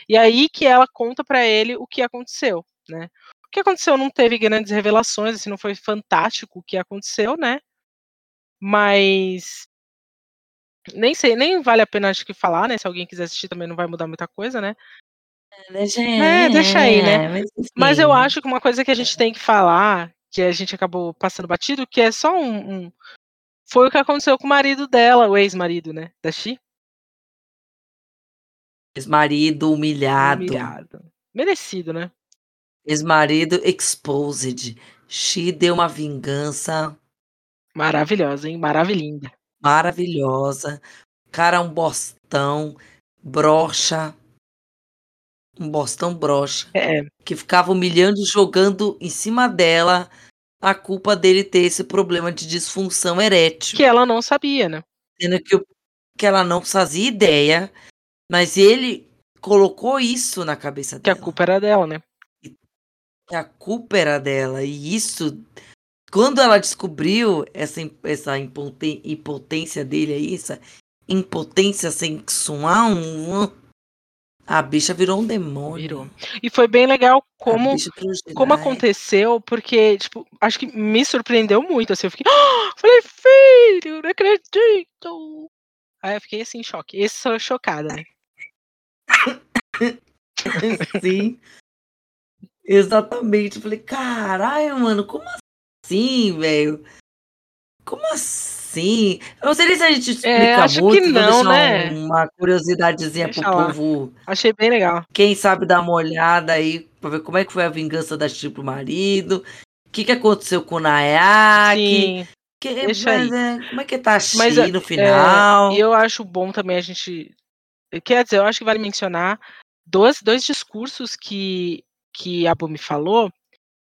E aí que ela conta para ele o que aconteceu, né? O que aconteceu não teve grandes revelações, assim, não foi fantástico o que aconteceu, né? Mas nem sei, nem vale a pena acho que falar, né? Se alguém quiser assistir também não vai mudar muita coisa, né? Deixa, é, deixa aí, né? Mas, mas, eu acho que uma coisa que a gente tem que falar, que a gente acabou passando batido, que é só um. um foi o que aconteceu com o marido dela, o ex-marido, né? Da Xi. Ex-marido humilhado. Humilhado. Merecido, né? Ex-marido exposed. Xi deu uma vingança. Maravilhosa, hein? Maravilhinda. Maravilhosa. Cara, um bostão. Brocha um bostão brocha, é. que ficava humilhando e jogando em cima dela a culpa dele ter esse problema de disfunção erétil. Que ela não sabia, né? Sendo que, que ela não fazia ideia, mas ele colocou isso na cabeça dela. Que a culpa era dela, né? Que a culpa era dela. E isso, quando ela descobriu essa, essa impotência dele aí, essa impotência sexual, a bicha virou um demônio. Virou. E foi bem legal como, como aconteceu, porque, tipo, acho que me surpreendeu muito. Assim, eu fiquei, oh! falei, filho, não acredito. Aí eu fiquei assim, em choque. Esse sou chocada, né? Sim. Exatamente. Eu falei, caralho, mano, como assim, velho? Como assim? Eu não sei se a gente é, explica é, acho muito, que não, né? uma curiosidadezinha Deixa pro lá. povo. Achei bem legal. Quem sabe dar uma olhada aí pra ver como é que foi a vingança da Chico pro marido. O que, que aconteceu com o Nayaki. Que, Deixa mas, aí. É, como é que tá a Chi mas, no é, final? E eu acho bom também a gente. Quer dizer, eu acho que vale mencionar dois, dois discursos que, que a Bumi falou,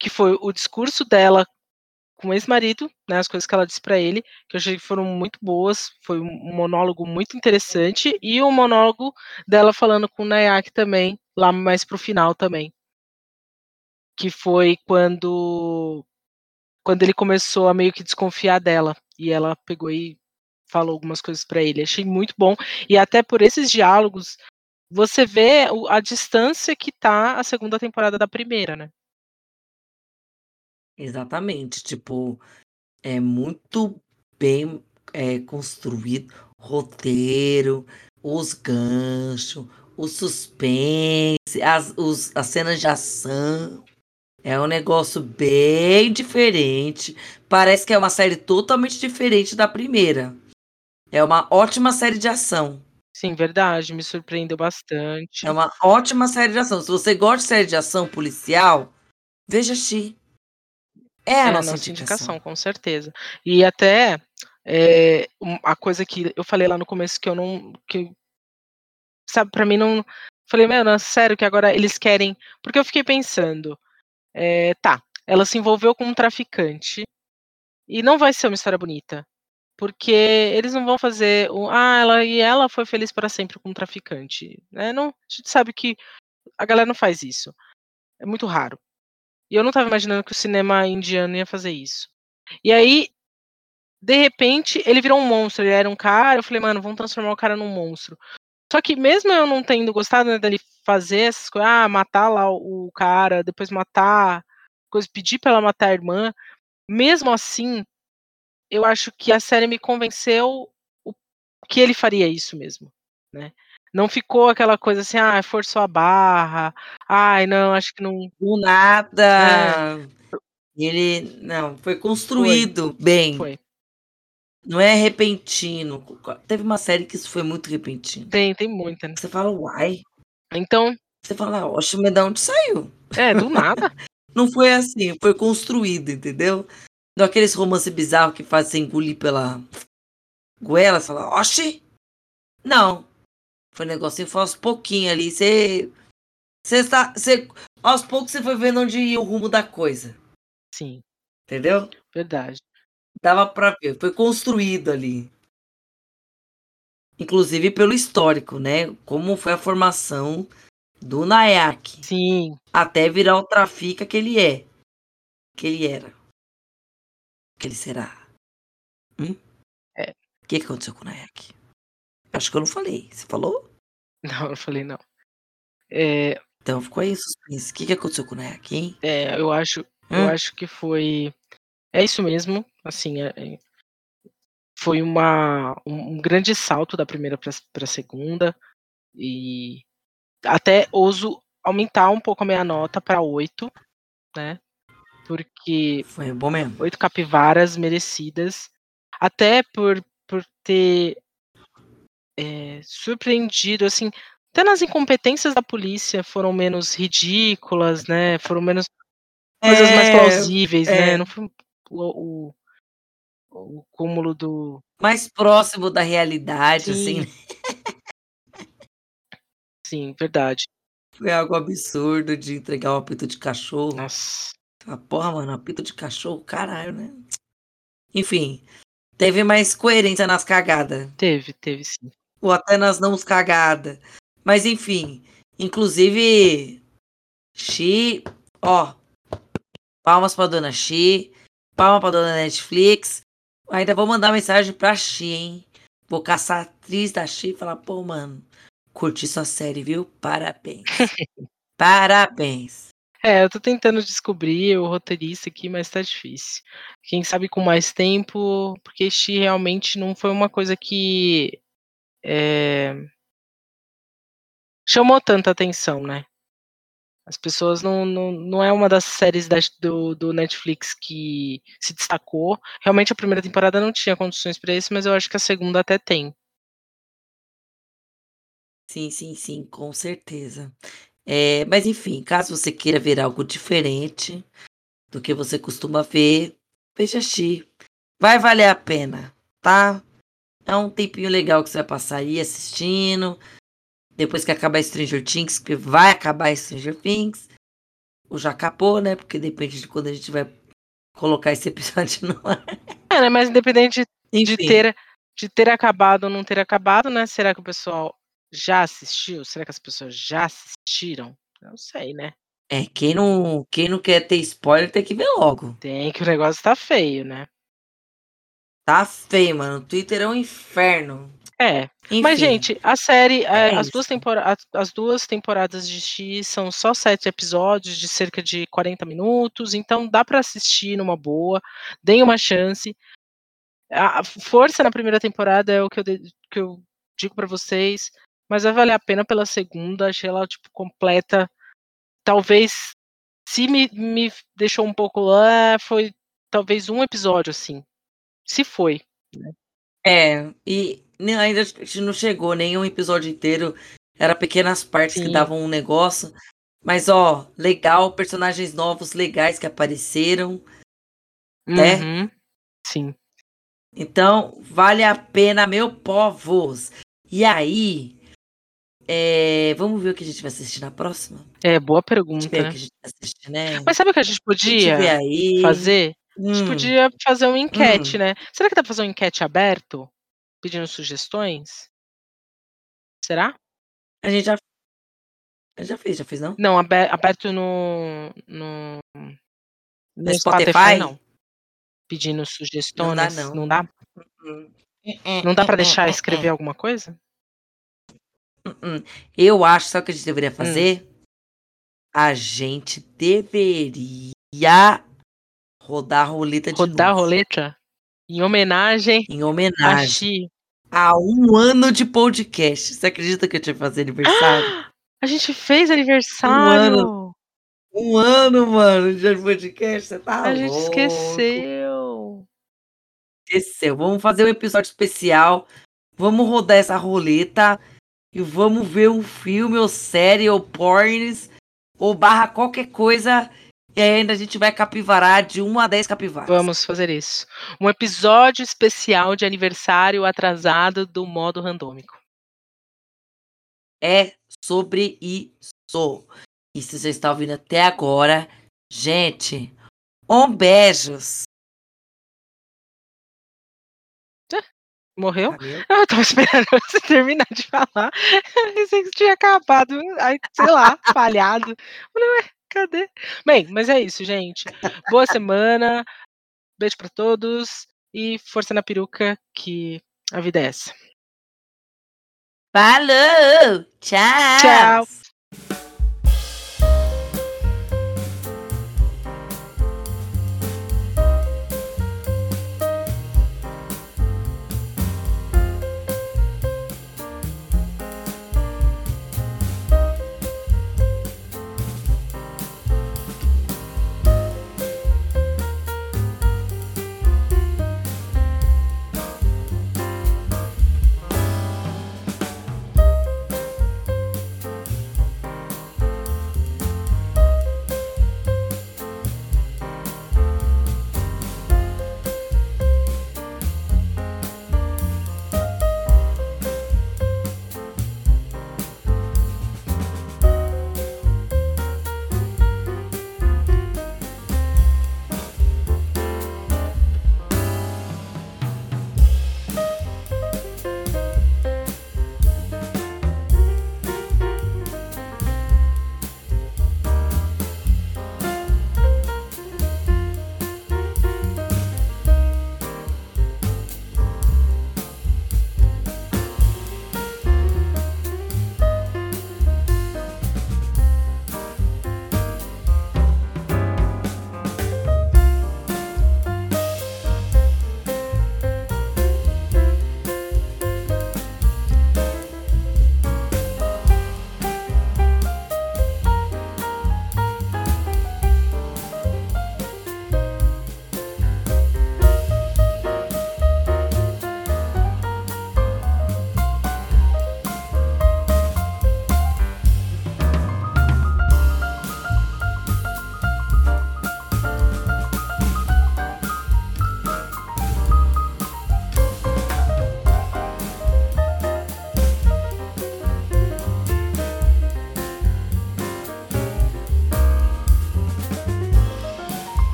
que foi o discurso dela com o ex-marido, né, as coisas que ela disse para ele, que eu achei que foram muito boas, foi um monólogo muito interessante, e o um monólogo dela falando com o Nayak também, lá mais pro final também. Que foi quando quando ele começou a meio que desconfiar dela, e ela pegou e falou algumas coisas para ele. Achei muito bom, e até por esses diálogos você vê a distância que tá a segunda temporada da primeira, né? Exatamente, tipo, é muito bem, é construído, roteiro, os ganchos, o suspense, as os as cenas de ação. É um negócio bem diferente. Parece que é uma série totalmente diferente da primeira. É uma ótima série de ação. Sim, verdade, me surpreendeu bastante. É uma ótima série de ação. Se você gosta de série de ação policial, veja Xi. É a é nossa, nossa indicação. indicação. com certeza. E até é, a coisa que eu falei lá no começo que eu não. Que, sabe, para mim não. Falei, meu, não, sério que agora eles querem. Porque eu fiquei pensando, é, tá, ela se envolveu com um traficante e não vai ser uma história bonita. Porque eles não vão fazer. Um, ah, ela e ela foi feliz para sempre com um traficante. Né? Não, a gente sabe que a galera não faz isso. É muito raro. E eu não estava imaginando que o cinema indiano ia fazer isso. E aí, de repente, ele virou um monstro. Ele era um cara. Eu falei, mano, vamos transformar o cara num monstro. Só que mesmo eu não tendo gostado né, dele fazer essas coisas, ah, matar lá o, cara, depois matar, coisa, pedir pra ela matar a irmã, mesmo assim, eu acho que a série me convenceu o, que ele faria isso mesmo, né? Não ficou aquela coisa assim, ah, forçou a barra. Ai, não, acho que não. Do nada. É. Ele. Não, foi construído foi. bem. Foi. Não é repentino. Teve uma série que isso foi muito repentino. Tem, tem muita. Né? Você fala, uai. Então. Você fala, oxe, mas de onde saiu? É, do nada. não foi assim, foi construído, entendeu? Não aqueles romances bizarros que fazem engolir pela goela, você fala, oxe! Não, foi um negocinho, foi aos pouquinhos ali. Você. Você está. Você, aos poucos você foi vendo onde ia o rumo da coisa. Sim. Entendeu? Verdade. Dava pra ver. Foi construído ali. Inclusive pelo histórico, né? Como foi a formação do Nayak. Sim. Até virar o trafica que ele é. Que ele era. Que ele será. Hum? É. O que, que aconteceu com o Nayak? Acho que eu não falei. Você falou? Não, eu falei não. É, Então ficou aí o suspense. O que, que aconteceu com o Nayak, hein? é, eu acho, eu Hum? acho que foi. É isso mesmo. Assim, é- é- foi uma, um, um grande salto da primeira para a segunda. E até ouso aumentar um pouco a minha nota para oito, né? Porque Foi bom mesmo. oito capivaras merecidas, até por, por ter é, surpreendido, assim, até nas incompetências da polícia foram menos ridículas, né? Foram menos coisas mais É, plausíveis, é. né? Não foi o, o, o cúmulo do. Mais próximo da realidade, Sim. assim. Sim, verdade. Foi algo absurdo de entregar um apito de cachorro. Nossa. Ah, porra, mano, apito de cachorro, caralho, né? Enfim, teve mais coerência nas cagadas. Teve, teve sim. Ou até nas não cagadas. Mas enfim, inclusive, Xi, ó, palmas pra dona Xi, palma pra dona Netflix. Ainda vou mandar mensagem pra Xi, hein? Vou caçar a atriz da Xi e falar, pô, mano, curti sua série, viu? Parabéns. Parabéns. É, eu tô tentando descobrir o roteirista aqui, mas tá difícil. Quem sabe com mais tempo, porque Xi realmente não foi uma coisa que é, chamou tanta atenção, né? As pessoas não, não, não é uma das séries da- do, do Netflix que se destacou. Realmente a primeira temporada não tinha condições para isso, mas eu acho que a segunda até tem. Sim, sim, sim, com certeza. É, mas enfim, caso você queira ver algo diferente do que você costuma ver, veja Xi. Vai valer a pena, tá? É um tempinho legal que você vai passar aí assistindo. Depois que acabar Stranger Things, que vai acabar Stranger Things. Ou já acabou, né? Porque depende de quando a gente vai colocar esse episódio no ar. É, né? Mas independente de ter, de ter acabado ou não ter acabado, né? Será que o pessoal já assistiu? Será que as pessoas já assistiram? Não sei, né? é, quem não, quem não quer ter spoiler tem que ver logo. Tem que o negócio tá feio, né? Tá feio, mano. O Twitter é um inferno. É. Enfim, Mas, gente, a série, é é, as, duas tempora as, as duas temporadas de X são só sete episódios de cerca de 40 minutos, então dá pra assistir numa boa, deem uma chance. A força na primeira temporada é o que eu, que eu digo pra vocês, mas vai valer a pena pela segunda, achei ela, tipo, completa. Talvez, se me, me deixou um pouco lá, foi talvez um episódio, assim. Se foi. É, e nem- ainda a gente não chegou nenhum episódio inteiro. Era pequenas partes que Sim. davam um negócio. Mas, ó, legal, personagens novos, legais que apareceram. É? Uhum. Sim. Então, vale a pena, meu povos. E aí, é, vamos ver o que a gente vai assistir na próxima? É, boa pergunta, né? que assistir, né? Mas sabe o que a gente A gente podia fazer? A gente Hum, podia fazer uma enquete, né? Será que dá pra fazer uma enquete aberto? Pedindo sugestões? Será? a gente já, já fez, já fez, não? Não, abe- aberto no. No, no Spotify, Spotify? não. Pedindo Não dá, sugestões. não. Não dá? Hum. Não dá pra Hum, deixar hum, escrever alguma coisa? hum, hum. Eu acho, sabe o que a gente Hum. deveria fazer? A gente deveria rodar a roleta de Rodar a novo. roleta? Em homenagem Em a homenagem Xi. a um ano de podcast. Você acredita que eu tinha que fazer aniversário? A gente fez aniversário! Um ano, mano, de podcast. Você tá a gente louco. esqueceu. Esqueceu. Vamos fazer um episódio especial. Vamos rodar essa roleta. E vamos ver um filme, ou série, ou porns, ou barra qualquer coisa. E ainda a gente vai capivarar de 1 a 10 capivaras. Vamos fazer isso. Um episódio especial de aniversário atrasado do modo randômico. É sobre isso. E se você está ouvindo até agora, gente, um beijos. Morreu? Eu tava esperando você terminar de falar. Eu pensei que tinha acabado. Aí, sei lá, falhado. Falei, cadê? Bem, mas é isso, gente. Boa semana. Beijo para todos. E força na peruca, que a vida é essa. Falou! Tchau! Tchau!